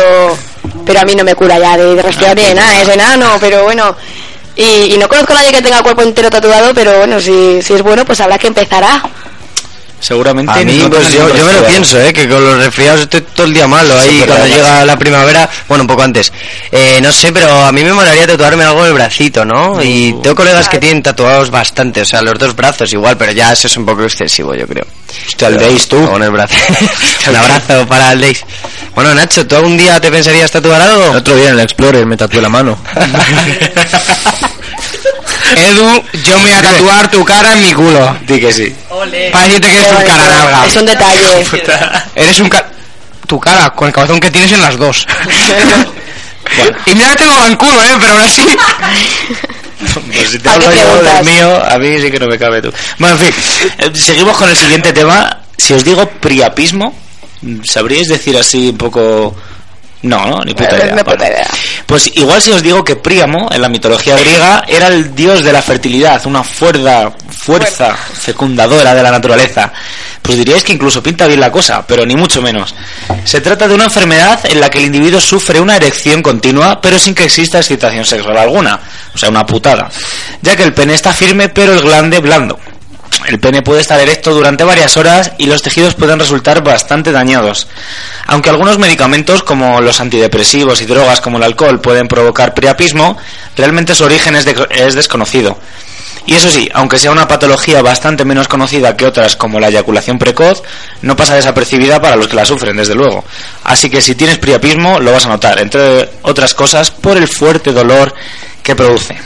pero a mí no me cura ya de resfriado ni de nada, es enano, pero bueno. Y, y no conozco a nadie que tenga el cuerpo entero tatuado, pero bueno, si, si es bueno, pues habrá que empezar a. Seguramente... A mí, no pues yo, yo me lo pienso, ¿eh? Que con los resfriados estoy todo el día malo. Ahí cuando llega la primavera, bueno, un poco antes. Eh, no sé, pero a mí me molaría tatuarme algo en el bracito, ¿no? Y tengo colegas que tienen tatuados bastante, o sea, los dos brazos igual, pero ya eso es un poco excesivo, yo creo. Hostia, el tú. Con el brazo. un abrazo para el Days. Bueno, Nacho, ¿tú algún día te pensarías tatuar El algo? otro día en el Explorer me tatué la mano. Edu, yo me voy a tatuar tu cara en mi culo. Di que sí. Para decirte que eres un cara larga. Es un detalle. Eres un ca... Tu cara, con el cabezón que tienes en las dos. Y mira que tengo culo, ¿eh? Pero aún así... Pues si te ¿A qué hablo yo preguntas? del mío, a mí sí que no me cabe tú. Bueno, en fin, eh, seguimos con el siguiente tema. Si os digo priapismo, ¿sabríais decir así un poco...? No, no, ni puta idea. Bueno. idea. Pues igual si os digo que Príamo, en la mitología griega, era el dios de la fertilidad, una fuerza, fuerza fecundadora de la naturaleza. Pues diríais que incluso pinta bien la cosa, pero ni mucho menos. Se trata de una enfermedad en la que el individuo sufre una erección continua, pero sin que exista excitación sexual alguna. O sea, una putada. Ya que el pene está firme, pero el glande blando. El pene puede estar erecto durante varias horas y los tejidos pueden resultar bastante dañados. Aunque algunos medicamentos como los antidepresivos y drogas como el alcohol pueden provocar priapismo, realmente su origen es, de- es desconocido. Y eso sí, aunque sea una patología bastante menos conocida que otras como la eyaculación precoz, no pasa desapercibida para los que la sufren, desde luego. Así que si tienes priapismo, lo vas a notar, entre otras cosas, por el fuerte dolor que produce.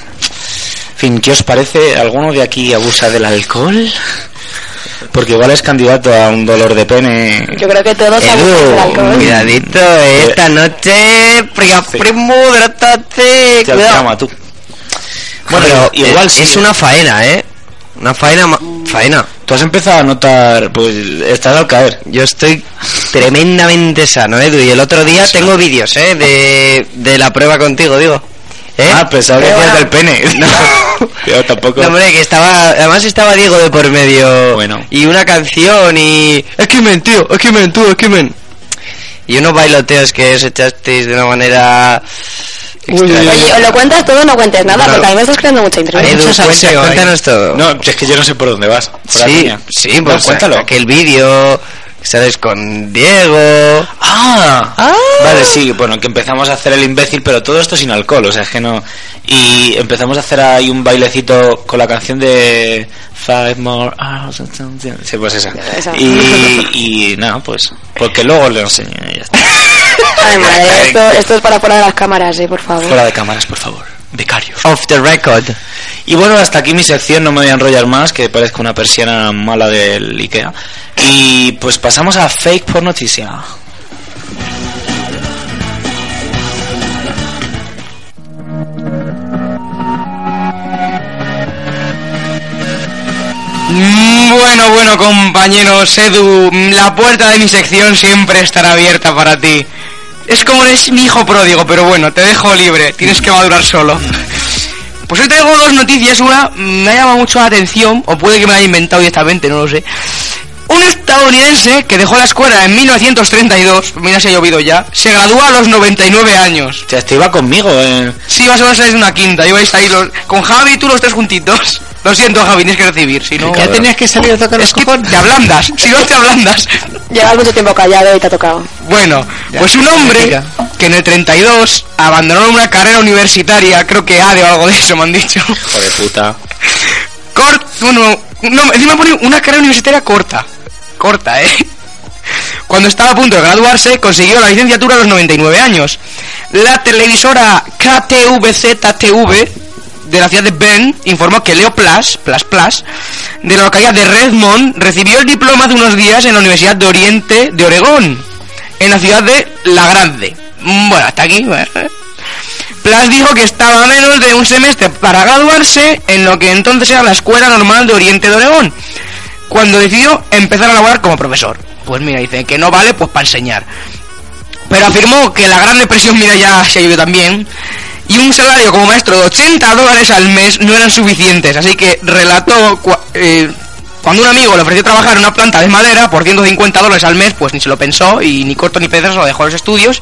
Fin, ¿qué os parece? ¿Alguno de aquí abusa del alcohol? Porque igual es candidato a un dolor de pene. Yo creo que todos alcohol. cuidadito, eh, esta noche, pria- primo, hidratate, Te cuidado. llama tú. Bueno, Pero igual es, sí. es una faena, ¿eh? Una faena, ma- faena. Tú has empezado a notar, pues estás al caer. Yo estoy tremendamente sano, Edu. Y el otro día tengo vídeos, ¿eh? De, de la prueba contigo, digo. ¿Eh? Ah, pensaba que decías del pene. No. Yo tampoco. No, hombre, que estaba... Además estaba Diego de por medio. Bueno. Y una canción y... X-Men, tío. X-Men, tú, X-Men. Y unos bailoteos que os echasteis de una manera... extraña. Oye, o lo cuentas todo o no cuentes nada, Bueno. porque a mí me estás creando mucha intriga. Cuéntanos todo. No, es que yo no sé por dónde vas. Sí, sí, No, pues cuéntalo. aquel vídeo, que sales con Diego. Ah, Ah. vale, sí, bueno, que empezamos a hacer el imbécil, pero todo esto sin alcohol, o sea, es que no. Y empezamos a hacer ahí un bailecito con la canción de Five More Hours. Sí, pues esa. Esa. Y, y nada, pues, porque luego le enseño y ya está. Ay, madre, esto, esto es para fuera de las cámaras, eh, por favor. Fuera de cámaras, por favor. Becarios. Off the record. Y bueno, hasta aquí mi sección, no me voy a enrollar más, que parezco una persiana mala del Ikea. Y pues pasamos a Fake por noticia. Mm, Bueno, bueno, compañeros, Edu, la puerta de mi sección siempre estará abierta para ti. Es como eres mi hijo pródigo, pero bueno, te dejo libre, tienes que madurar solo. Pues hoy traigo dos noticias, una me ha llamado mucho la atención, o puede que me la haya inventado directamente, no lo sé. Un estadounidense que dejó la escuela en 1932, mira si ha llovido ya, se gradúa a los 99 años. O sea, este iba conmigo, eh. Sí, más o menos es una quinta, ibais ahí los, con Javi y tú los tres juntitos. Lo siento, Javi, tienes que recibir, si no... Ya tenías que salir a tocar los Es que cojones. te ablandas, si no te ablandas. Llevas mucho tiempo callado y te ha tocado. Bueno, Ya, pues un hombre que en el 32 abandonó una carrera universitaria, creo que ADE o algo de eso me han dicho. Hijo de puta. Cort, bueno, no, encima pone una carrera universitaria corta. Corta, ¿eh? Cuando estaba a punto de graduarse, consiguió la licenciatura a los 99 años. La televisora KTVZ-TV de la ciudad de Bend informó que Leo Plus, Plus Plus, de la localidad de Redmond, recibió el diploma hace unos días en la Universidad de Oriente de Oregón, en la ciudad de La Grande. Mm, Bueno, hasta aquí. bueno. Plas dijo que estaba a menos de un semestre para graduarse en lo que entonces era la Escuela Normal de Oriente de Oregón, cuando decidió empezar a laborar como profesor. Pues mira, dice que no vale pues para enseñar. Pero afirmó que la Gran Depresión, mira, ya se ha ido también, y un salario como maestro de 80 dólares al mes no eran suficientes, así que relató cua- eh, cuando un amigo le ofreció trabajar en una planta de madera por 150 dólares al mes, pues ni se lo pensó y ni corto ni pedazo dejó los estudios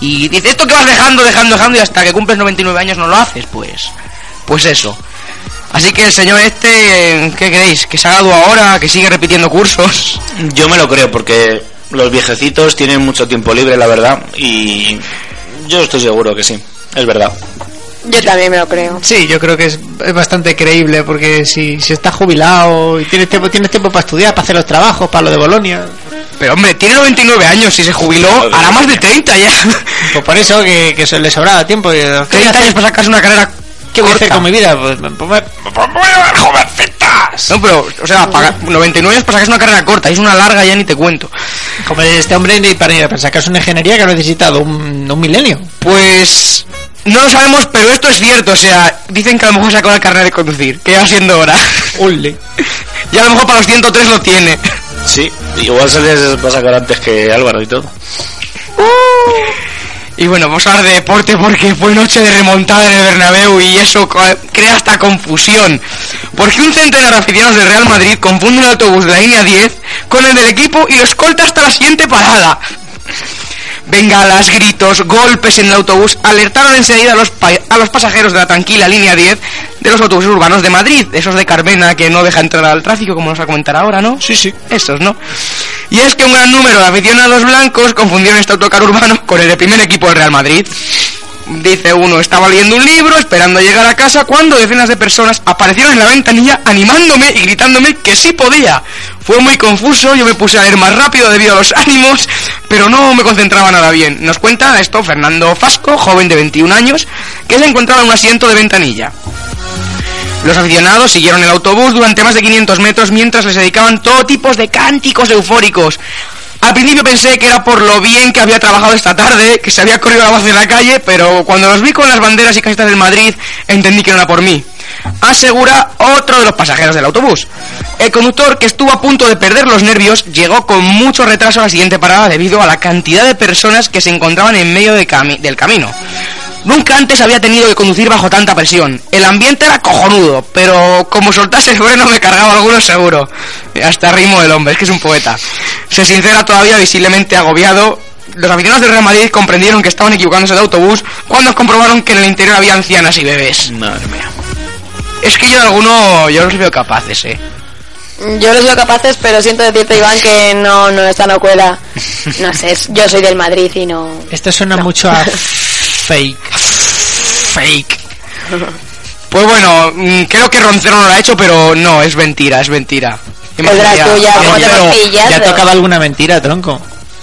y dice, esto que vas dejando, dejando, dejando y hasta que cumples 99 años no lo haces, pues pues eso. Así que el señor este, ¿qué creéis? ¿Que se ha graduado ahora? ¿Que sigue repitiendo cursos? Yo me lo creo porque los viejecitos tienen mucho tiempo libre, la verdad, y yo estoy seguro que sí, es verdad. Yo también me lo creo. Sí, yo creo que es, es bastante creíble porque si, si estás jubilado y tienes tiempo, tienes tiempo para estudiar, para hacer los trabajos, para lo de Bolonia, Pero hombre, tiene 99 años, si se jubiló, hará más de 30 ya. pues por eso que, que se le sobraba tiempo. Y, ¿Qué voy a 30 hacer, años para sacarse una carrera qué voy a hacer con mi vida? Pues, me- pues me- No, pero, o sea, paga- 99 años para sacarse una carrera corta, es una larga ya ni te cuento. como este hombre ni para, para sacarse una ingeniería que ha necesitado un, un milenio. Pues no lo sabemos, pero esto es cierto, o sea, dicen que a lo mejor sacó la carrera de conducir, que va siendo hora. Ole. y a lo mejor para los 103 lo tiene. Sí, igual se les va a sacar antes que Álvaro y todo. Y bueno, vamos a hablar de deporte porque fue noche de remontada en el Bernabéu y eso crea hasta confusión. Porque un centenar de aficionados del Real Madrid confunde un autobús de la línea 10 con el del equipo y lo escolta hasta la siguiente parada. Bengalas, gritos, golpes en el autobús alertaron enseguida a los, a los pasajeros de la tranquila línea 10 de los autobuses urbanos de Madrid, esos de Carmena que no deja entrar al tráfico, como nos va a comentar ahora, ¿no? Sí, sí. Esos, ¿no? Y es que un gran número de aficionados blancos confundieron este autocar urbano con el del primer equipo del Real Madrid. Dice uno, estaba leyendo un libro, esperando llegar a casa, cuando decenas de personas aparecieron en la ventanilla animándome y gritándome que sí podía. Fue muy confuso, yo me puse a leer más rápido debido a los ánimos, pero no me concentraba nada bien. Nos cuenta esto Fernando Fasco, joven de 21 años, que se encontraba en un asiento de ventanilla. Los aficionados siguieron el autobús durante más de 500 metros mientras les dedicaban todo tipo de cánticos eufóricos. Al principio pensé que era por lo bien que había trabajado esta tarde, que se había corrido la voz en la calle, pero cuando los vi con las banderas y camisetas del Madrid, entendí que no era por mí. Asegura otro de los pasajeros del autobús. El conductor, que estuvo a punto de perder los nervios, llegó con mucho retraso a la siguiente parada debido a la cantidad de personas que se encontraban en medio de del camino. Nunca antes había tenido que conducir bajo tanta presión. El ambiente era cojonudo, pero como soltase el freno me cargaba alguno seguro. Hasta ritmo del hombre, es que es un poeta. Se sincera todavía visiblemente agobiado. Los aficionados del Real Madrid comprendieron que estaban equivocándose de autobús cuando comprobaron que en el interior había ancianas y bebés. Madre mía. Es que yo de alguno, yo los veo capaces, eh. Yo los veo capaces, pero siento decirte, Iván, que no, no, esta no cuela. No sé, yo soy del Madrid y no... Esto suena mucho a fake. Fake. Pues bueno, mm, creo que Roncero no lo ha hecho, pero no, es mentira, es mentira. Podrás tú ya, como te pero- los pillas, ¿Ya pero- tocaba alguna mentira, tronco?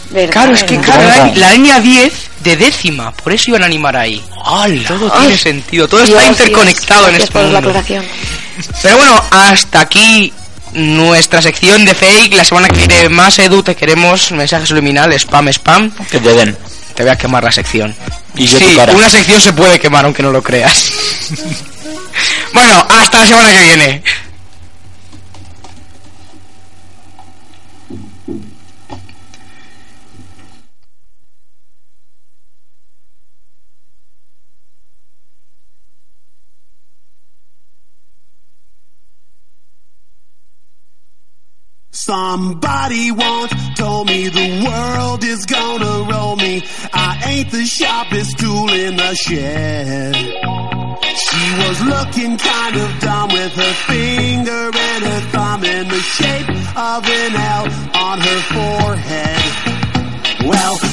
Verdad, Claro, es que claro, la, la línea 10 de décima, por eso iban a animar ahí. Todo Ay. tiene sentido, todo Dios, está interconectado Dios, en este mundo. Pero bueno, hasta aquí nuestra sección de fake. La semana que viene más, Edu, te queremos mensajes subliminales, spam, spam. Que te den. Te voy a quemar la sección. Y yo sí, tu cara. una sección se puede quemar, aunque no lo creas. bueno, hasta la semana que viene. Somebody once told me the world is gonna roll me. Ain't the sharpest tool in the shed. She was looking kind of dumb with her finger and her thumb in the shape of an L on her forehead. Well,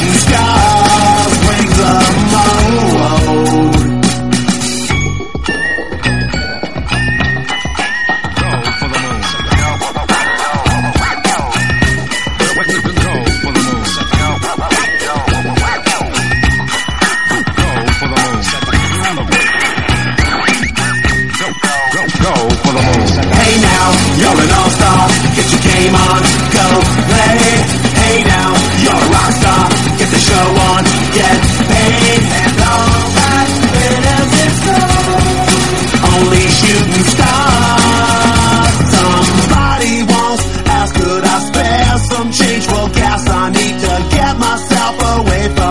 game go play. Hey now, you're a rock star. Get the show on, get paid. And all that glitters is gold. Only shooting stars. Somebody once asked, could I spare some change? Well, gas, I need to get myself away from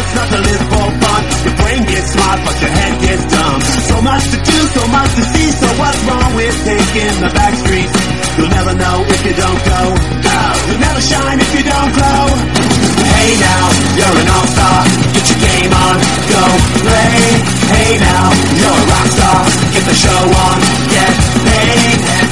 Sense not to live for fun. Your brain gets smart, but your head gets dumb. So much to do, so much to see. So what's wrong with taking the back streets? You'll never know if you don't go. Go. You'll never shine if you don't glow. Hey now, you're an all-star. Get your game on, go play. Hey now, you're a rock star. Get the show on, get paid. And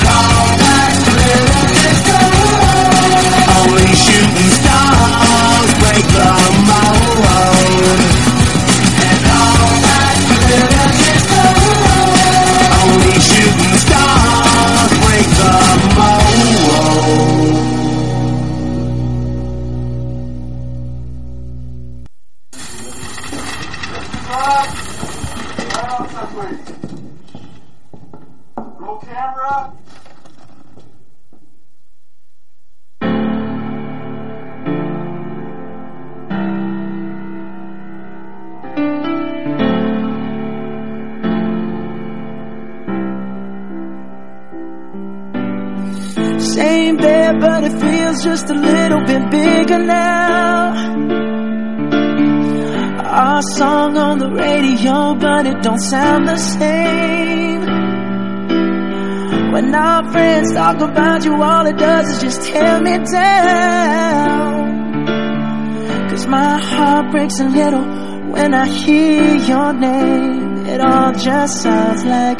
breaks a little when I hear your name. It all just sounds like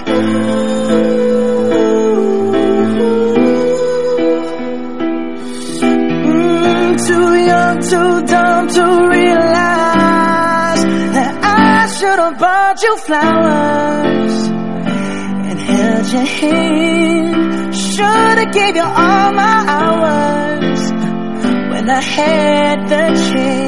Mm, too young, too dumb to realize that I should have bought you flowers and held your hand. Should have gave you all my hours when I had the chance.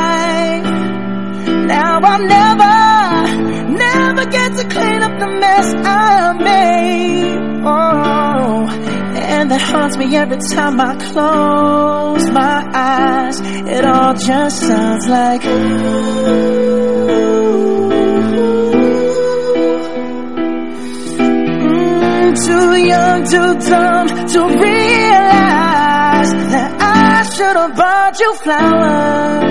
Now I'll never, never get to clean up the mess I made. Oh, and that haunts me every time I close my eyes. It all just sounds like Mm, too young, too dumb to realize that I should have bought you flowers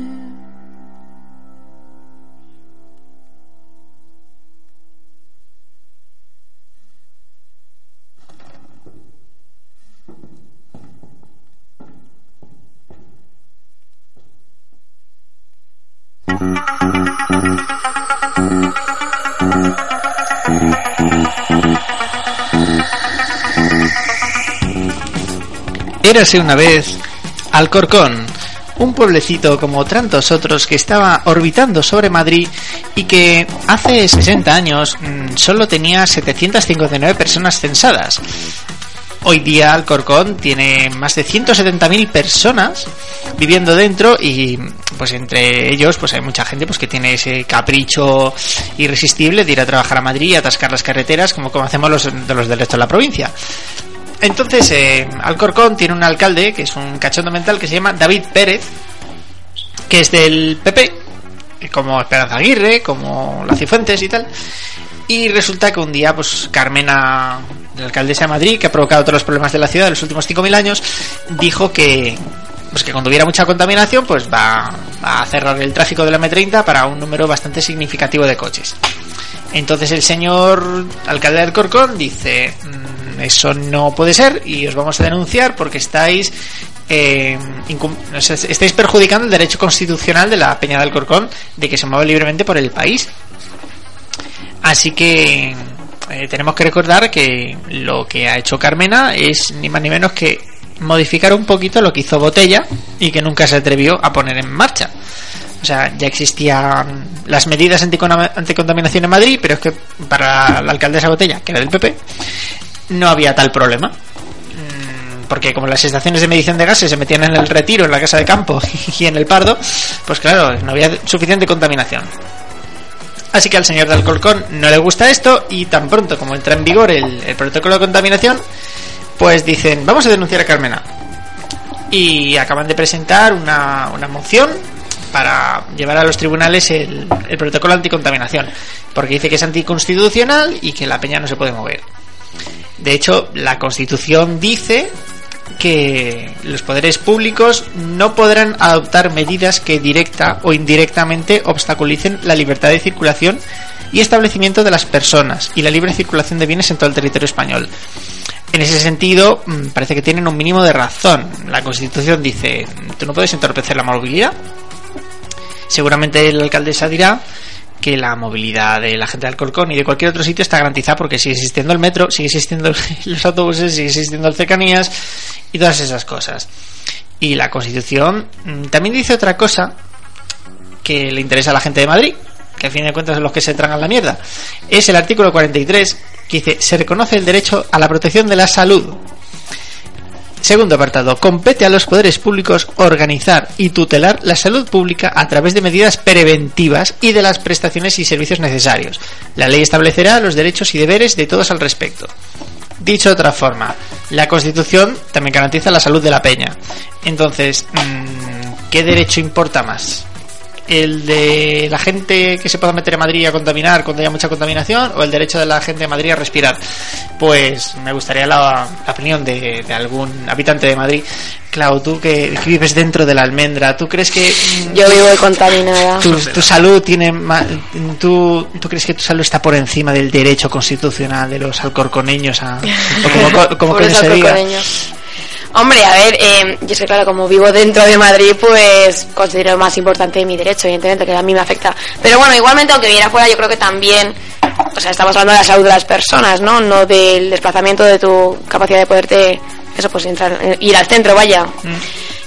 Érase una vez Alcorcón, un pueblecito como tantos otros que estaba orbitando sobre Madrid y que hace 60 años mm, solo tenía 759 personas censadas. Hoy día Alcorcón tiene más de 170.000 personas viviendo dentro y pues entre ellos pues hay mucha gente pues que tiene ese capricho irresistible de ir a trabajar a Madrid y atascar las carreteras como conocemos los de los del resto de la provincia. Entonces, eh, Alcorcón tiene un alcalde que es un cachondo mental que se llama David Pérez, que es del PP, como Esperanza Aguirre, como La Cifuentes y tal. Y resulta que un día, pues Carmena, la alcaldesa de Madrid, que ha provocado todos los problemas de la ciudad de los últimos 5.000 años, dijo que, pues que cuando hubiera mucha contaminación, pues va, a cerrar el tráfico de la M30 para un número bastante significativo de coches. Entonces el señor alcalde del Corcón dice, "Mm, eso no puede ser y os vamos a denunciar porque estáis eh, estáis perjudicando el derecho constitucional de la Peña del Corcón de que se mueva libremente por el país. Así que eh, tenemos que recordar que lo que ha hecho Carmena es ni más ni menos que modificar un poquito lo que hizo Botella y que nunca se atrevió a poner en marcha. O sea, ya existían las medidas anticontaminación en Madrid, pero es que para la alcaldesa Botella, que era del PP, no había tal problema. Mm, Porque como las estaciones de medición de gases se metían en el retiro, en la casa de campo y en el pardo, pues claro, no había suficiente contaminación. Así que al señor de Alcorcón no le gusta esto y tan pronto como entra en vigor el, el protocolo de contaminación, pues dicen, vamos a denunciar a Carmena. Y acaban de presentar una, una moción para llevar a los tribunales el, el protocolo anticontaminación, porque dice que es anticonstitucional y que la peña no se puede mover. De hecho, la Constitución dice que los poderes públicos no podrán adoptar medidas que directa o indirectamente obstaculicen la libertad de circulación y establecimiento de las personas y la libre circulación de bienes en todo el territorio español. En ese sentido, mm, parece que tienen un mínimo de razón. La Constitución dice, tú no puedes entorpecer la movilidad. Seguramente la alcaldesa dirá que la movilidad de la gente de Alcorcón y de cualquier otro sitio está garantizada porque sigue existiendo el metro, sigue existiendo los autobuses, sigue existiendo el cercanías y todas esas cosas. Y la Constitución mm, también dice otra cosa que le interesa a la gente de Madrid, que a fin de cuentas son los que se tragan la mierda. Es el artículo 43 que dice, se reconoce el derecho a la protección de la salud. Segundo apartado, compete a los poderes públicos organizar y tutelar la salud pública a través de medidas preventivas y de las prestaciones y servicios necesarios. La ley establecerá los derechos y deberes de todos al respecto. Dicho de otra forma, la Constitución también garantiza la salud de la peña. Entonces, mm, ¿qué derecho importa más? El de la gente que se pueda meter en Madrid a contaminar cuando haya mucha contaminación o el derecho de la gente de Madrid a respirar. Pues me gustaría la, la opinión de, de algún habitante de Madrid. Clau, tú que, que vives dentro de la almendra, ¿tú crees que mm, Yo vivo contaminada. tu, tu salud tiene tú, tú crees que tu salud está por encima del derecho constitucional de los alcorconeños a o como, co- como Pobres coño se diga? Hombre, a ver, eh, yo es que claro, como vivo dentro de Madrid, pues considero más importante mi derecho, evidentemente, que a mí me afecta. Pero bueno, igualmente, aunque viera fuera, yo creo que también, o sea, estamos hablando de la salud de las personas, ¿no? No del desplazamiento de tu capacidad de poderte, eso, pues entrar, eh, ir al centro, vaya.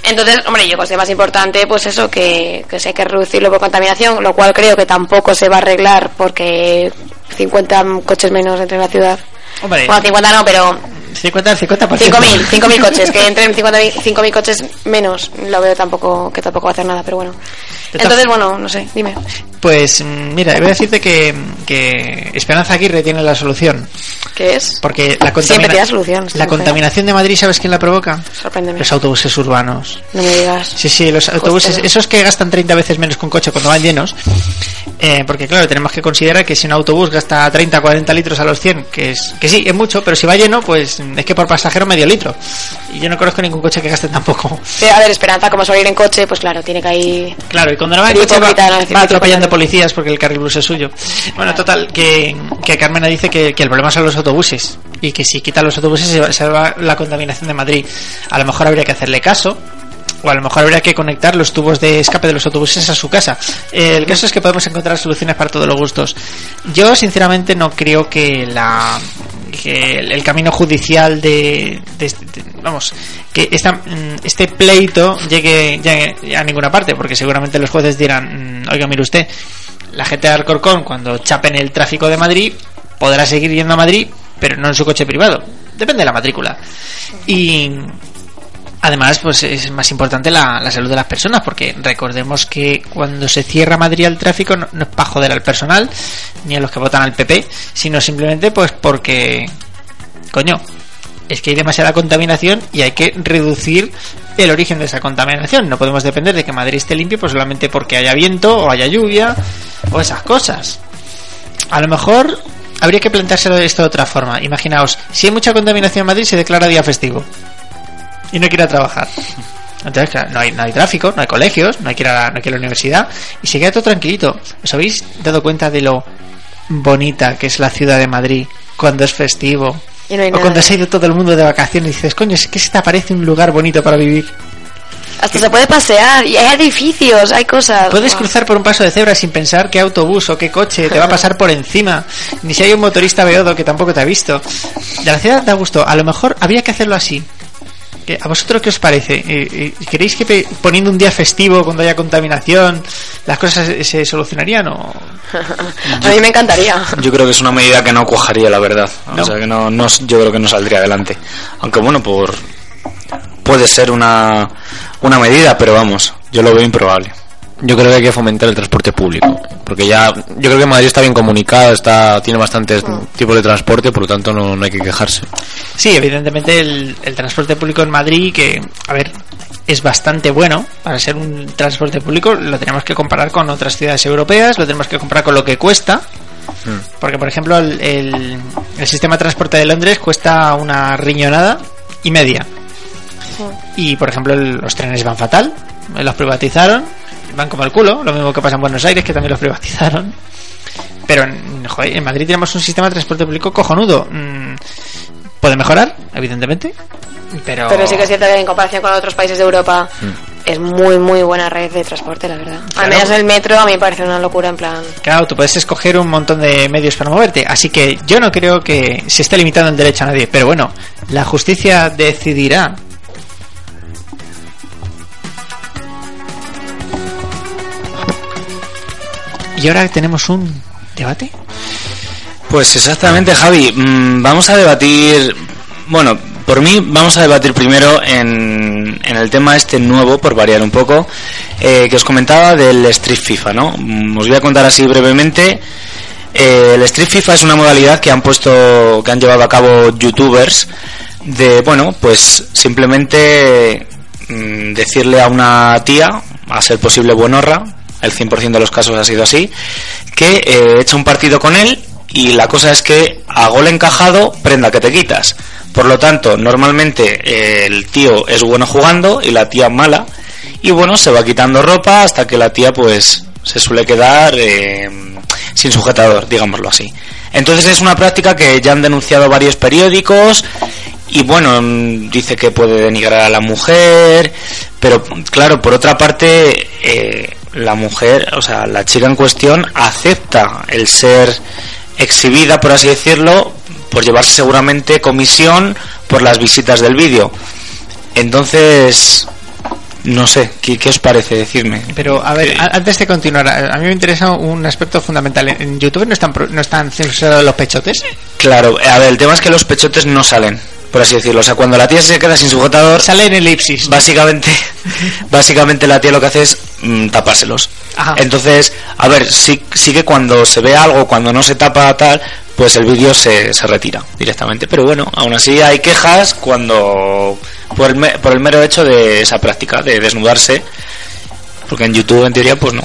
Entonces, hombre, yo considero más importante, pues eso, que, que si hay que reducirlo por contaminación, lo cual creo que tampoco se va a arreglar porque 50 coches menos entre la ciudad. Hombre, Bueno, 50 no, pero 50 al 50%. 5.000, 5.000 coches, que entren 50.000 5.000 coches menos, lo veo tampoco, que tampoco va a hacer nada, pero bueno. Entonces, bueno, no sé, dime. Pues mm, mira, voy a decirte que, que Esperanza Aguirre tiene la solución. ¿Qué es? Porque la, contamina- tiene solución. la contaminación de Madrid, ¿sabes quién la provoca? Sorpréndeme. Los autobuses urbanos. No me digas. Sí, sí, los autobuses, esos que gastan 30 veces menos un coche cuando van llenos. eh, porque claro, tenemos que considerar que si un autobús gasta 30 40 litros a los 100, que es que sí, es mucho, pero si va lleno, pues es que por pasajero medio litro. Y yo no conozco ningún coche que gaste tampoco. Pero, a ver, Esperanza, como suele ir en coche, pues claro, tiene que ir... Claro, y cuando no va en coche va, va atropellando policías porque el carril bus es suyo. Bueno, total, que, que Carmena dice que, que el problema son los autobuses y que si quitan los autobuses se va, se va la contaminación de Madrid. A lo mejor habría que hacerle caso. O a lo mejor habría que conectar los tubos de escape de los autobuses a su casa. El caso es que podemos encontrar soluciones para todos los gustos. Yo, sinceramente, no creo que la que el, camino judicial de, este- vamos que esta, mm, este pleito llegue, llegue a ninguna parte porque seguramente los jueces dirán mm, oiga mire usted la gente de Alcorcón cuando chapen el tráfico de Madrid podrá seguir yendo a Madrid pero no en su coche privado. Depende de la matrícula. Y Además, pues es más importante la, la salud de las personas, porque recordemos que cuando se cierra Madrid al tráfico no, es para joder al personal, ni a los que votan al PP, sino simplemente pues porque, coño, es que hay demasiada contaminación y hay que reducir el origen de esa contaminación. No podemos depender de que Madrid esté limpio pues solamente porque haya viento o haya lluvia o esas cosas. A lo mejor habría que planteárselo esto de otra forma. Imaginaos, si hay mucha contaminación en Madrid se declara día festivo y no ir a trabajar. Entonces, claro, no hay, no hay tráfico, no hay colegios, no hay, que ir a la, no hay que ir a la universidad y se queda todo tranquilito. ¿Os habéis dado cuenta de lo bonita que es la ciudad de Madrid cuando es festivo? No o nada. cuando se ha ido todo el mundo de vacaciones y dices, coño, es que se te parece un lugar bonito para vivir. Hasta se puede pasear, y hay edificios, hay cosas. Puedes cruzar por un paso de cebra sin pensar qué autobús o qué coche te va a pasar por encima. Ni si hay un motorista beodo que tampoco te ha visto. De la ciudad da gusto. A lo mejor habría que hacerlo así. ¿Qué- ¿A vosotros qué os parece? Eh, eh, ¿Queréis que pe- poniendo un día festivo cuando haya contaminación las cosas se- se solucionarían o...? A mí me encantaría. Yo creo que es una medida que no cuajaría, la verdad. No. O sea, que no, no, yo creo que no saldría adelante. Aunque bueno, por puede ser una, una medida, pero vamos, yo lo veo improbable. Yo creo que hay que fomentar el transporte público, porque ya yo creo que Madrid está bien comunicado, está tiene bastantes tipos de transporte, por lo tanto no, no hay que quejarse. Sí, evidentemente el, el transporte público en Madrid, que, a ver, es bastante bueno para ser un transporte público, lo tenemos que comparar con otras ciudades europeas, lo tenemos que comparar con lo que cuesta Porque, por ejemplo, el, el- el sistema de transporte de Londres cuesta una riñonada y media. Y, por ejemplo, el- los trenes van fatal. Los privatizaron. Van como el culo. Lo mismo que pasa en Buenos Aires, que también los privatizaron. Pero en, joder, en Madrid tenemos un sistema de transporte público cojonudo. Mm, Puede mejorar, evidentemente. Pero, Pero sí que es cierto que en comparación con otros países de Europa es muy, muy buena red de transporte, la verdad. Al Claro. menos el metro a mí me parece una locura, en plan... Claro, tú puedes escoger un montón de medios para moverte. Así que yo no creo que se esté limitando el derecho a nadie. Pero bueno, la justicia decidirá. Y ahora tenemos un debate. Pues exactamente, Javi. Mm, Vamos a debatir. Bueno, por mí, vamos a debatir primero en, en el tema este nuevo, por variar un poco, eh, que os comentaba del Street FIFA, ¿no? Mm, Os voy a contar así brevemente. Eh, el Street FIFA es una modalidad que han puesto, que han llevado a cabo youtubers de, bueno, pues simplemente mm, decirle a una tía, a ser posible buenorra, el 100% de los casos ha sido así, que eh, echa un partido con él y la cosa es que a gol encajado, prenda que te quitas. Por lo tanto, normalmente eh, el tío es bueno jugando y la tía mala. Y bueno, se va quitando ropa hasta que la tía pues se suele quedar eh, sin sujetador, digámoslo así. Entonces es una práctica que ya han denunciado varios periódicos y bueno, dice que puede denigrar a la mujer, pero claro, por otra parte, eh, la mujer, o sea, la chica en cuestión acepta el ser exhibida, por así decirlo, por llevarse seguramente comisión por las visitas del vídeo. Entonces, no sé, ¿qué, qué os parece decirme? Pero a ver, a- antes de continuar, a mí me interesa un aspecto fundamental. En- YouTube no están, no están censurados los pechotes. Claro, a ver, el tema es que los pechotes no salen, por así decirlo. O sea, cuando la tía se queda sin sujetador, Sale en elipsis. básicamente, básicamente la tía lo que hace es mm, tapárselos. Ajá. Entonces, a ver, sí, sí que cuando se ve algo, cuando no se tapa tal, pues el vídeo se, se retira directamente. Pero bueno, aún así hay quejas cuando por el, me- por el mero hecho de esa práctica, de desnudarse, porque en YouTube en teoría pues no.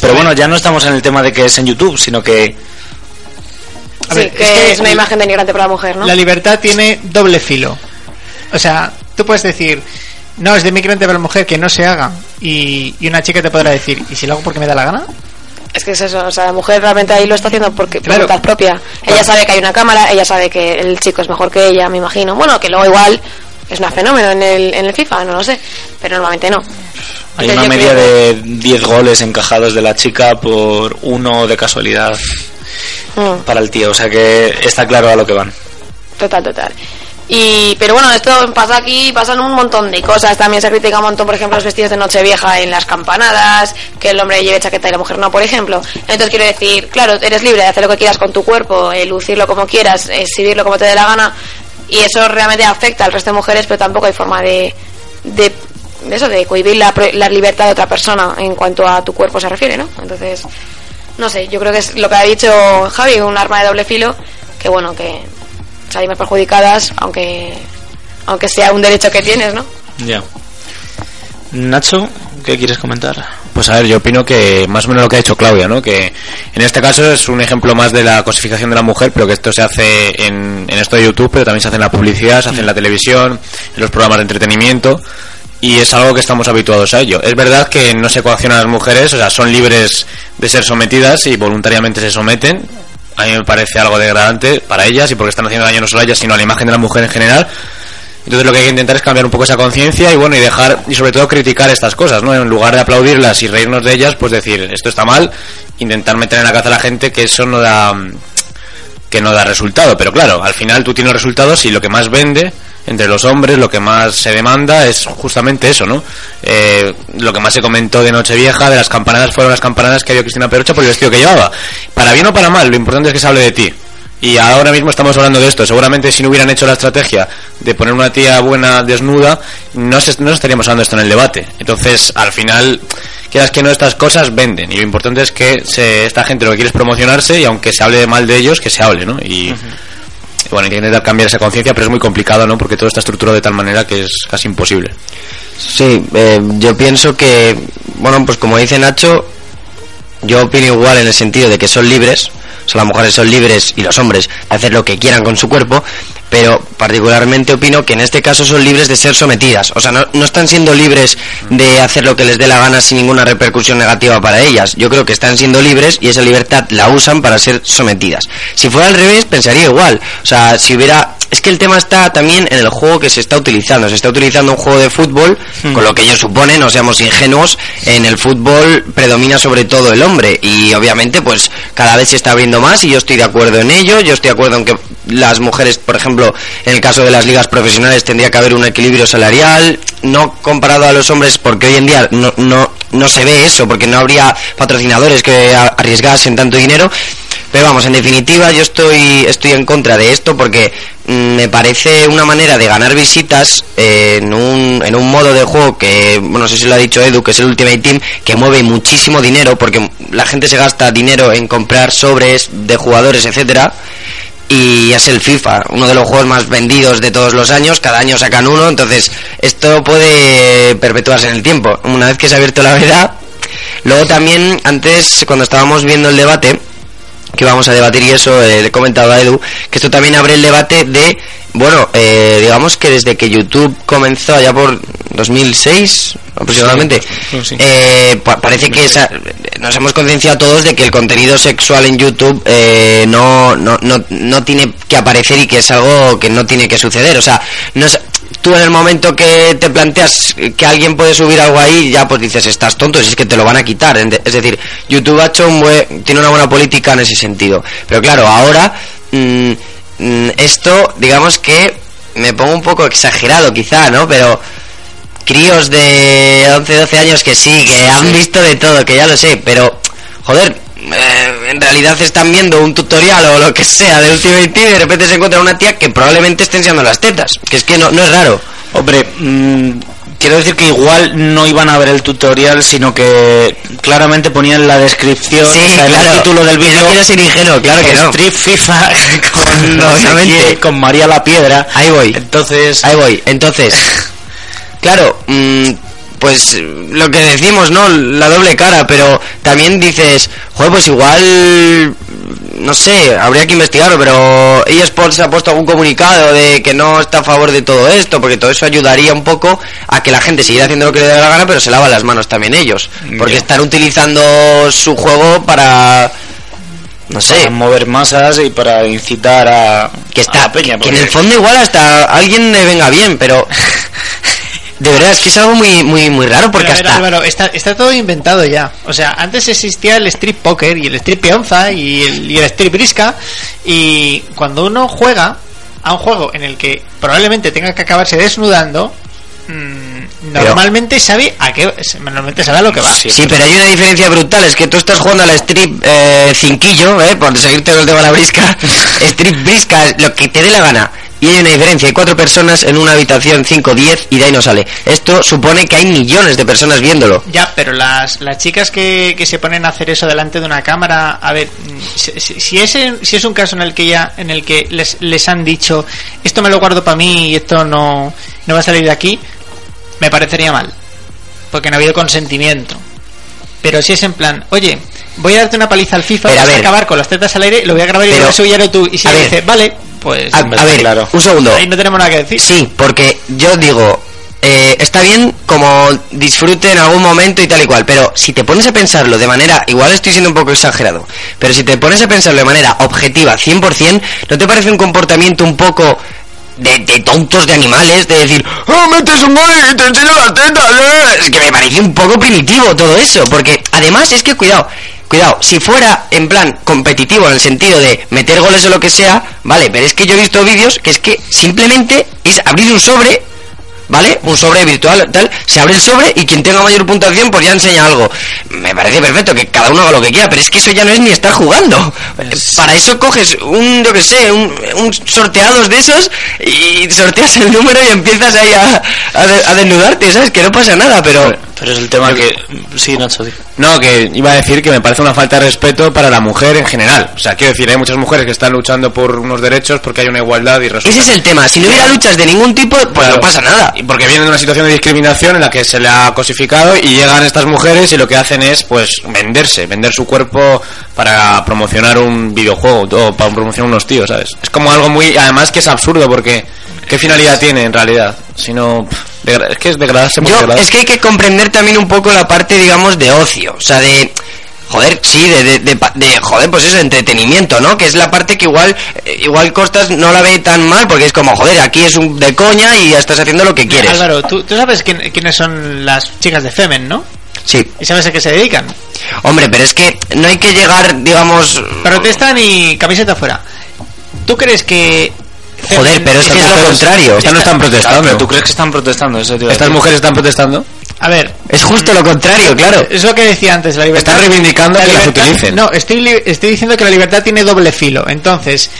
Pero bueno, ya no estamos en el tema de que es en YouTube, sino que A sí, ver, que es que es una imagen denigrante para la mujer, ¿no? La libertad tiene doble filo. O sea, tú puedes decir, no, es de migrante para la mujer que no se haga. Y, y una chica te podrá decir, ¿y si lo hago porque me da la gana? Es que es eso, o sea, la mujer realmente ahí lo está haciendo porque por Claro. voluntad propia. Ella sabe que hay una cámara, ella sabe que el chico es mejor que ella, me imagino. Bueno, que luego igual es una fenómeno en el, en el FIFA, no lo sé, pero normalmente no. hay Entonces una media creo de 10 goles encajados de la chica por uno de casualidad Mm. para el tío. O sea que está claro a lo que van. Total, total. Y, pero bueno, esto pasa aquí, pasan un montón de cosas. También se critica un montón, por ejemplo, los vestidos de Nochevieja en las campanadas, que el hombre lleve chaqueta y la mujer no, por ejemplo. Entonces quiero decir, claro, eres libre de hacer lo que quieras con tu cuerpo, eh, lucirlo como quieras, exhibirlo como te dé la gana, y eso realmente afecta al resto de mujeres, pero tampoco hay forma de, de, de eso, de cohibir la, la libertad de otra persona en cuanto a tu cuerpo se refiere, ¿no? Entonces, no sé, yo creo que es lo que ha dicho Javi, un arma de doble filo, que bueno, que salimos perjudicadas, aunque aunque sea un derecho que tienes, ¿no? Ya. Nacho, ¿qué quieres comentar? Pues a ver, yo opino que más o menos lo que ha hecho Claudia, ¿no? Que en este caso es un ejemplo más de la cosificación de la mujer, pero que esto se hace en, en esto de YouTube, pero también se hace en la publicidad, se hace en la televisión, en los programas de entretenimiento, y es algo que estamos habituados a ello. Es verdad que no se coacciona a las mujeres, o sea, son libres de ser sometidas y voluntariamente se someten. A mí me parece algo degradante para ellas y porque están haciendo daño no solo a ellas, sino a la imagen de la mujer en general. Entonces lo que hay que intentar es cambiar un poco esa conciencia y bueno, y dejar, y sobre todo criticar estas cosas, ¿no? En lugar de aplaudirlas y reírnos de ellas, pues decir, esto está mal, intentar meter en la cabeza a la gente que eso no da, que no da resultado. Pero claro, al final tú tienes resultados y lo que más vende entre los hombres, lo que más se demanda es justamente eso, ¿no? Eh, lo que más se comentó de Nochevieja, de las campanadas, fueron las campanadas que dio Cristina Perocha por el vestido que llevaba. Para bien o para mal, lo importante es que se hable de ti. Y ahora mismo estamos hablando de esto. Seguramente si no hubieran hecho la estrategia de poner una tía buena desnuda, no, se- no estaríamos hablando de esto en el debate. Entonces, al final, quieras que no, estas cosas venden. Y lo importante es que se- esta gente lo que quiere es promocionarse y aunque se hable mal de ellos, que se hable, ¿no? Y que intentar cambiar esa conciencia, pero es muy complicado, ¿no? Porque todo está estructurado de tal manera que es casi imposible. Sí, eh, yo pienso que, bueno, pues como dice Nacho, yo opino igual en el sentido de que son libres, O sea, las mujeres son libres y los hombres de hacer lo que quieran con su cuerpo, pero particularmente opino que en este caso son libres de ser sometidas. O sea, no, no están siendo libres de hacer lo que les dé la gana sin ninguna repercusión negativa para ellas. Yo creo que están siendo libres y esa libertad la usan para ser sometidas. Si fuera al revés, pensaría igual. O sea, si hubiera... Es que el tema está también en el juego que se está utilizando. Se está utilizando un juego de fútbol, con lo que ellos suponen, no seamos ingenuos, en el fútbol predomina sobre todo el hombre. Y obviamente, pues cada vez se está abriendo más y yo estoy de acuerdo en ello. Yo estoy de acuerdo en que las mujeres, por ejemplo, en el caso de las ligas profesionales tendría que haber un equilibrio salarial, no comparado a los hombres, porque hoy en día no, no, no se ve eso, porque no habría patrocinadores que arriesgasen tanto dinero. Pero vamos, en definitiva yo estoy, estoy en contra de esto porque mm, me parece una manera de ganar visitas eh, en, un, en un modo de juego que, bueno, no sé si lo ha dicho Edu, que es el Ultimate Team, que mueve muchísimo dinero porque la gente se gasta dinero en comprar sobres de jugadores, etcétera y es el FIFA, uno de los juegos más vendidos de todos los años, cada año sacan uno, entonces esto puede perpetuarse en el tiempo. Una vez que se ha abierto la veda, luego también antes cuando estábamos viendo el debate que vamos a debatir y eso eh, le he comentado a Edu que esto también abre el debate de bueno eh, digamos que desde que YouTube comenzó allá por 2006 aproximadamente eh, pa- parece que esa- nos hemos concienciado todos de que el contenido sexual en YouTube eh, no, no, no, no tiene que aparecer y que es algo que no tiene que suceder. O sea no es- tú en el momento que te planteas que alguien puede subir algo ahí, ya pues dices, estás tonto, si es que te lo van a quitar. Es decir, YouTube ha hecho un buen- tiene una buena política en ese sentido. Pero claro, ahora mm, mm, esto, digamos que me pongo un poco exagerado quizá, ¿no? Pero críos de 11, 12 años que sí, que han visto de todo, que ya lo sé, pero joder, eh, en realidad están viendo un tutorial o lo que sea de Ultimate Team y de repente se encuentra una tía que probablemente esté enseñando las tetas, que es que no, no es raro. Hombre, mm, quiero decir que igual no iban a ver el tutorial, sino que claramente ponían la descripción, Sí, o sea, en claro. el título del vídeo. no quiero ser ingenuo, claro que no. Street FIFA con, no sé Obviamente. quién, con María la Piedra. Ahí voy. Entonces, Ahí voy. Entonces, claro, mm, pues lo que decimos, ¿no? La doble cara, pero también dices, joder, pues igual, no sé, habría que investigarlo, pero eSports ha puesto algún comunicado de que no está a favor de todo esto, porque todo eso ayudaría un poco a que la gente siguiera haciendo lo que le dé la gana, pero se lava las manos también ellos, porque están utilizando su juego para... No sé, para mover masas y para incitar a que a está la peña, que en el fondo igual hasta alguien le venga bien pero de verdad es que es algo muy muy muy raro porque Pero, hasta Álvaro, está, está todo inventado ya. O sea, antes existía el strip poker y el strip peonza y el, y el strip brisca. Y cuando uno juega a un juego en el que probablemente tenga que acabarse desnudando, mm, Pero- normalmente sabe a qué, normalmente sabe a lo que va. sí, pero hay una diferencia brutal es que tú estás jugando al strip eh, cinquillo eh, por seguirte con el tema de la brisca strip brisca lo que te dé la gana y hay una diferencia, hay cuatro personas en una habitación, 5, 10 y de ahí no sale. Esto supone que hay millones de personas viéndolo. Ya, pero las, las chicas que, que se ponen a hacer eso delante de una cámara, a ver, mm, si, es, si es un caso en el que ya, en el que les, les han dicho, esto me lo guardo para mí y esto no, no va a salir de aquí, me parecería mal, porque no ha habido consentimiento. Pero si es en plan, oye, voy a darte una paliza al FIFA, Pero, vas a ver. acabar con las tetas al aire, lo voy a grabar y lo voy a subir a YouTube. Y si a ver. dice, vale, pues A, a ver, un segundo. ahí no tenemos nada que decir. Sí, porque yo digo, eh, está bien como disfrute en algún momento y tal y cual, pero si te pones a pensarlo de manera, igual estoy siendo un poco exagerado, pero si te pones a pensarlo de manera objetiva, 100%, ¿no te parece un comportamiento un poco de, de tontos de animales? De decir, ¡Oh, metes un gol y te enseño las tetas! eh"? Es que me parece un poco primitivo todo eso, porque además es que cuidado. Cuidado, si fuera en plan competitivo en el sentido de meter goles o lo que sea, vale, pero es que yo he visto vídeos que es que simplemente es abrir un sobre, ¿vale? Un sobre virtual, tal, se abre el sobre y quien tenga mayor puntuación pues ya enseña algo. Me parece perfecto que cada uno haga lo que quiera, pero es que eso ya no es ni estar jugando. Para eso coges un, yo que sé, un, un sorteados de esos y sorteas el número y empiezas ahí a, a, de- a desnudarte, ¿sabes? Que no pasa nada, pero... Pero es el tema que... Sí, Nacho, di. No, que iba a decir que me parece una falta de respeto para la mujer en general. O sea, quiero decir, hay muchas mujeres que están luchando por unos derechos porque hay una igualdad y resulta... Ese es el tema. Si no hubiera luchas de ningún tipo, pues Claro. no pasa nada. Y porque vienen de una situación de discriminación en la que se le ha cosificado y llegan estas mujeres y lo que hacen es pues venderse, vender su cuerpo para promocionar un videojuego o para promocionar unos tíos, ¿sabes? Es como algo muy además que es absurdo porque ¿qué finalidad tiene en realidad? Si no es que es degradarse Yo, degradarse. es que hay que comprender también un poco la parte, digamos, de ocio. O sea, de. Joder, sí, de, de, de pa- de, joder, pues eso, entretenimiento, ¿no? Que es la parte que igual, eh, igual Costas no la ve tan mal, porque es como, joder, aquí es un de coña y ya estás haciendo lo que quieres. Álvaro, ¿tú, tú sabes quién- quiénes son las chicas de Femen, ¿no? Sí. ¿Y sabes a qué se dedican? Hombre, pero es que no hay que llegar, digamos... Protestan y camiseta fuera. ¿Tú crees que... Joder, pero es que es lo contrario. Estas no están protestando. Claro, ¿Tú crees que están protestando? Eso ¿Estas mujeres están protestando? A ver, Es justo lo contrario, claro. es lo que decía antes, la libertad... Están reivindicando la que las utilicen. No, estoy, li- estoy diciendo que la libertad tiene doble filo. Entonces,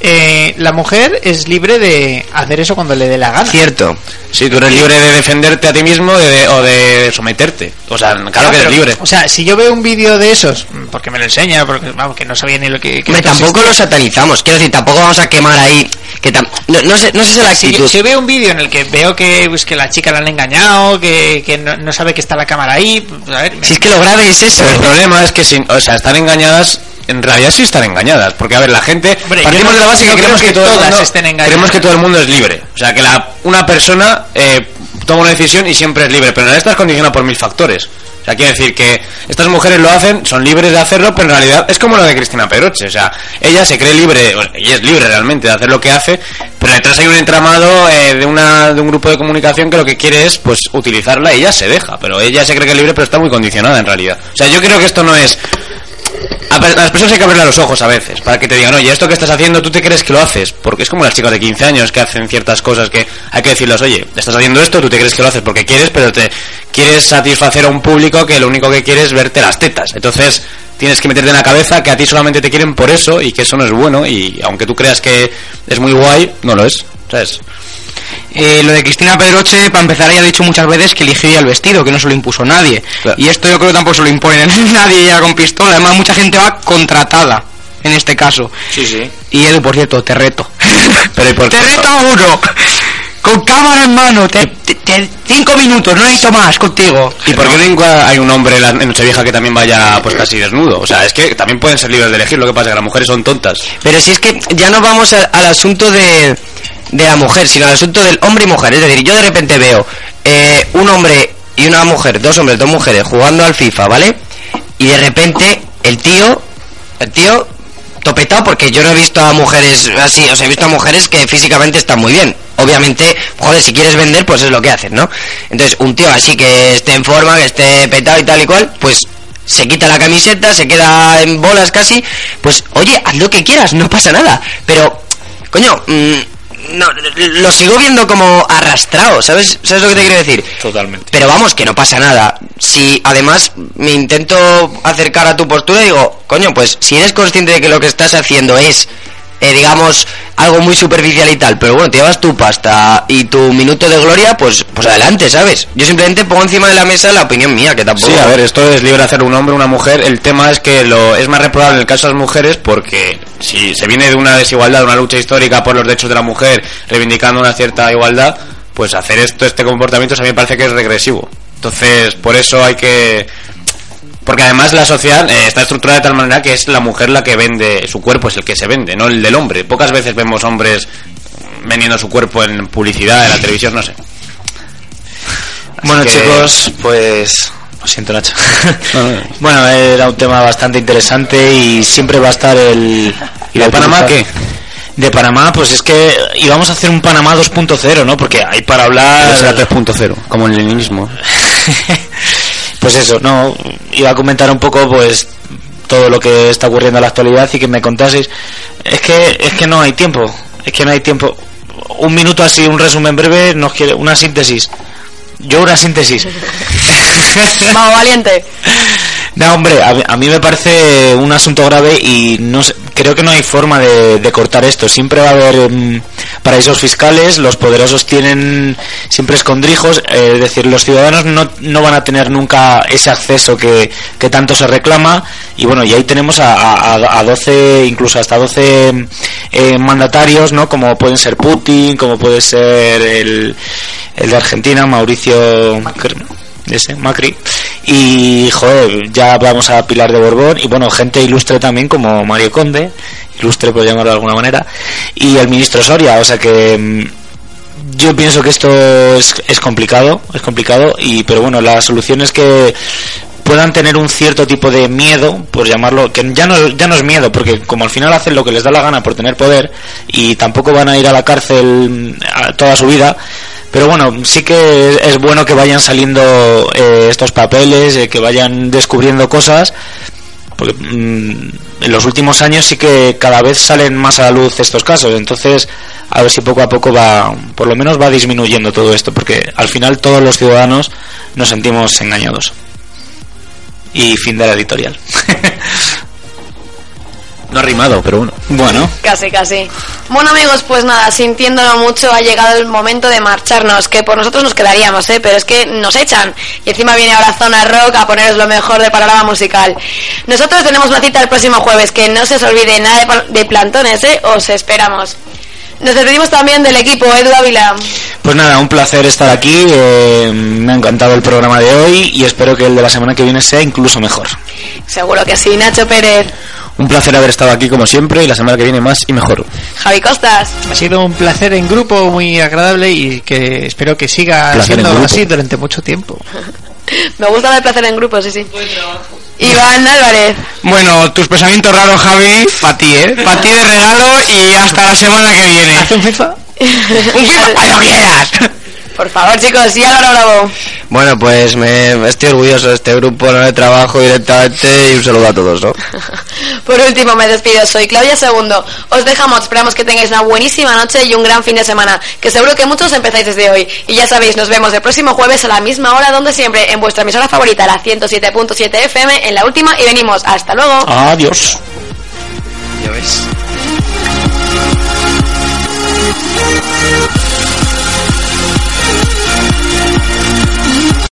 eh, la mujer es libre de hacer eso cuando le dé la gana. Cierto. Sí, tú eres libre de defenderte a ti mismo de- o de someterte. O sea, claro que eres pero, libre. O sea, si yo veo un vídeo de esos, mm, porque me lo enseña, porque vamos, que no sabía ni lo que... que Hombre, tampoco lo satanizamos. Quiero decir, tampoco vamos a quemar ahí... Que tam- no, no sé, no sé si es la Si, actitud. si veo un vídeo en el que veo que, pues, que la chica la han engañado, que, que no, no sabe que está la cámara ahí, pues, a ver, Si es que lo grave es eso. Pero el problema es que, si, o sea, están engañadas. En realidad sí están engañadas, porque a ver, la gente Hombre, partimos no- de la base que creemos que que, todo el todas mundo, estén engañadas. creemos que todo el mundo es libre, o sea, que la, una persona eh, toma una decisión y siempre es libre, pero en realidad estás condicionado por mil factores. O sea, quiere decir que estas mujeres lo hacen, son libres de hacerlo, pero en realidad es como lo de Cristina Pedroche. O sea, ella se cree libre, bueno, ella es libre realmente de hacer lo que hace, pero detrás hay un entramado eh, de, una, de un grupo de comunicación que lo que quiere es pues utilizarla y ella se deja. Pero ella se cree que es libre, pero está muy condicionada en realidad. O sea, yo creo que esto no es. A las personas hay que abrirle los ojos a veces para que te digan, oye, esto que estás haciendo, tú te crees que lo haces. Porque es como las chicas de 15 años que hacen ciertas cosas que hay que decirles, oye, estás haciendo esto, tú te crees que lo haces porque quieres, pero te quieres satisfacer a un público que lo único que quiere es verte las tetas. Entonces tienes que meterte en la cabeza que a ti solamente te quieren por eso y que eso no es bueno. Y aunque tú creas que es muy guay, no lo es. ¿Sabes? Eh, lo de Cristina Pedroche, para empezar, ella ha dicho muchas veces que eligió el vestido, que no se lo impuso nadie. Claro. Y esto yo creo que tampoco se lo impone nadie ya con pistola. Además, mucha gente va contratada en este caso. Sí, sí. Y Edu, por cierto, te reto. Pero ¿y por qué? te reto a uno. Con cámara en mano. Te, te- te- cinco minutos, no necesito más contigo. ¿Y por qué hay un hombre en Nochevieja que también vaya pues casi desnudo? O sea, es que también pueden ser libres de elegir, lo que pasa es que las mujeres son tontas. Pero si es que ya no vamos a- al asunto de, de la mujer, sino al asunto del hombre y mujer. Es decir, yo de repente veo eh, un hombre y una mujer, dos hombres, dos mujeres jugando al FIFA, ¿vale? Y de repente el tío, el tío topetado porque yo no he visto a mujeres así, o sea, he visto a mujeres que físicamente están muy bien. Obviamente, joder, si quieres vender, pues es lo que haces, ¿no? Entonces, un tío así que esté en forma, que esté petado y tal y cual, pues se quita la camiseta, se queda en bolas casi, pues oye, haz lo que quieras, no pasa nada. Pero, coño, mm, no, lo sigo viendo como arrastrado, ¿sabes? ¿Sabes lo que te quiero decir? Totalmente. Pero vamos, que no pasa nada. Si además me intento acercar a tu postura digo, coño, pues si eres consciente de que lo que estás haciendo es, eh, digamos, algo muy superficial y tal, pero bueno, te llevas tu pasta y tu minuto de gloria, pues, pues adelante, ¿sabes? Yo simplemente pongo encima de la mesa la opinión mía, que tampoco... Sí, a ver, esto es libre hacer un hombre una mujer. El tema es que lo es más reprobable en el caso de las mujeres porque si se viene de una desigualdad, de una lucha histórica por los derechos de la mujer, reivindicando una cierta igualdad, pues hacer esto, este comportamiento, a mí me parece que es regresivo. Entonces, por eso hay que... Porque además la sociedad eh, está estructurada de tal manera que es la mujer la que vende, su cuerpo es el que se vende, no el del hombre. Pocas veces vemos hombres vendiendo su cuerpo en publicidad, en la televisión, no sé. Así Bueno, que- chicos, pues. Lo siento, Nacho. bueno, era un tema bastante interesante y siempre va a estar el. ¿Y de Panamá qué? De Panamá, pues es que íbamos a hacer un Panamá 2.0, ¿no? Porque hay para hablar. Pero será 3.0, como el leninismo. pues eso, no. Iba a comentar un poco, pues todo lo que está ocurriendo en la actualidad y que me contaseis. Es que es que no hay tiempo. Es que no hay tiempo. Un minuto así, un resumen breve, nos quiere una síntesis. Yo una síntesis. Vamos, valiente. No, hombre, a, mí me parece un asunto grave y no creo que no hay forma de, cortar esto. Siempre va a haber mm, paraísos fiscales, los poderosos tienen siempre escondrijos, eh, es decir, los ciudadanos no, no van a tener nunca ese acceso que, que tanto se reclama y bueno, y ahí tenemos a, a, a 12, incluso hasta 12 eh, mandatarios, ¿no? Como pueden ser Putin, como puede ser el, el de Argentina, Mauricio ese, Macri. Y, joder, ya vamos a Pilar de Borbón. Y bueno, gente ilustre también como Mario Conde, ilustre por llamarlo de alguna manera. Y el ministro Soria, o sea que. mm, Yo pienso que esto es, es complicado, es complicado, y pero bueno, la solución es que puedan tener un cierto tipo de miedo, por llamarlo, que ya no, ya no es miedo, porque como al final hacen lo que les da la gana por tener poder y tampoco van a ir a la cárcel a toda su vida, pero bueno, sí que es bueno que vayan saliendo eh, estos papeles, eh, que vayan descubriendo cosas, porque mm, en los últimos años sí que cada vez salen más a la luz estos casos, entonces a ver si poco a poco va, por lo menos va disminuyendo todo esto, porque al final todos los ciudadanos nos sentimos engañados. Y fin de la editorial. No ha rimado, pero bueno. Bueno, Casi, casi. Bueno, amigos, pues nada, sintiéndolo mucho, ha llegado el momento de marcharnos, que por nosotros nos quedaríamos, ¿eh? Pero es que nos echan. Y encima viene ahora Zona Rock a poneros lo mejor del panorama musical. Nosotros tenemos una cita el próximo jueves, que no se os olvide nada de, plantones, ¿eh? Os esperamos. Nos despedimos también del equipo, Edu Ávila. pues nada, un placer estar aquí, eh, me ha encantado el programa de hoy y espero que el de la semana que viene sea incluso mejor. Seguro que sí, Nacho Pérez, Un placer haber estado aquí como siempre y la semana que viene más y mejor. Javi Costas. Ha sido un placer en grupo muy agradable y que espero que siga Placer en siendo así durante mucho tiempo. Me gusta el placer en grupo, sí, sí. Iván Álvarez. Bueno, tus pensamientos raros, Javi, para ti, ¿eh? Para ti de regalo y hasta la semana que viene. ¿Hace un FIFA? ¡Un FIFA cuando quieras! Por favor, chicos, y Álvaro Bravo. Bueno, pues me estoy orgulloso de este grupo, no de trabajo directamente y un saludo a todos, ¿no? Por último, me despido. Soy Claudia Segundo. Os dejamos. Esperamos que tengáis una buenísima noche y un gran fin de semana. Que seguro que muchos empezáis desde hoy. Y ya sabéis, nos vemos el próximo jueves a la misma hora, donde siempre, en vuestra emisora favorita, la 107.7 FM, en la última. Y venimos. Hasta luego. Adiós. Ya ves.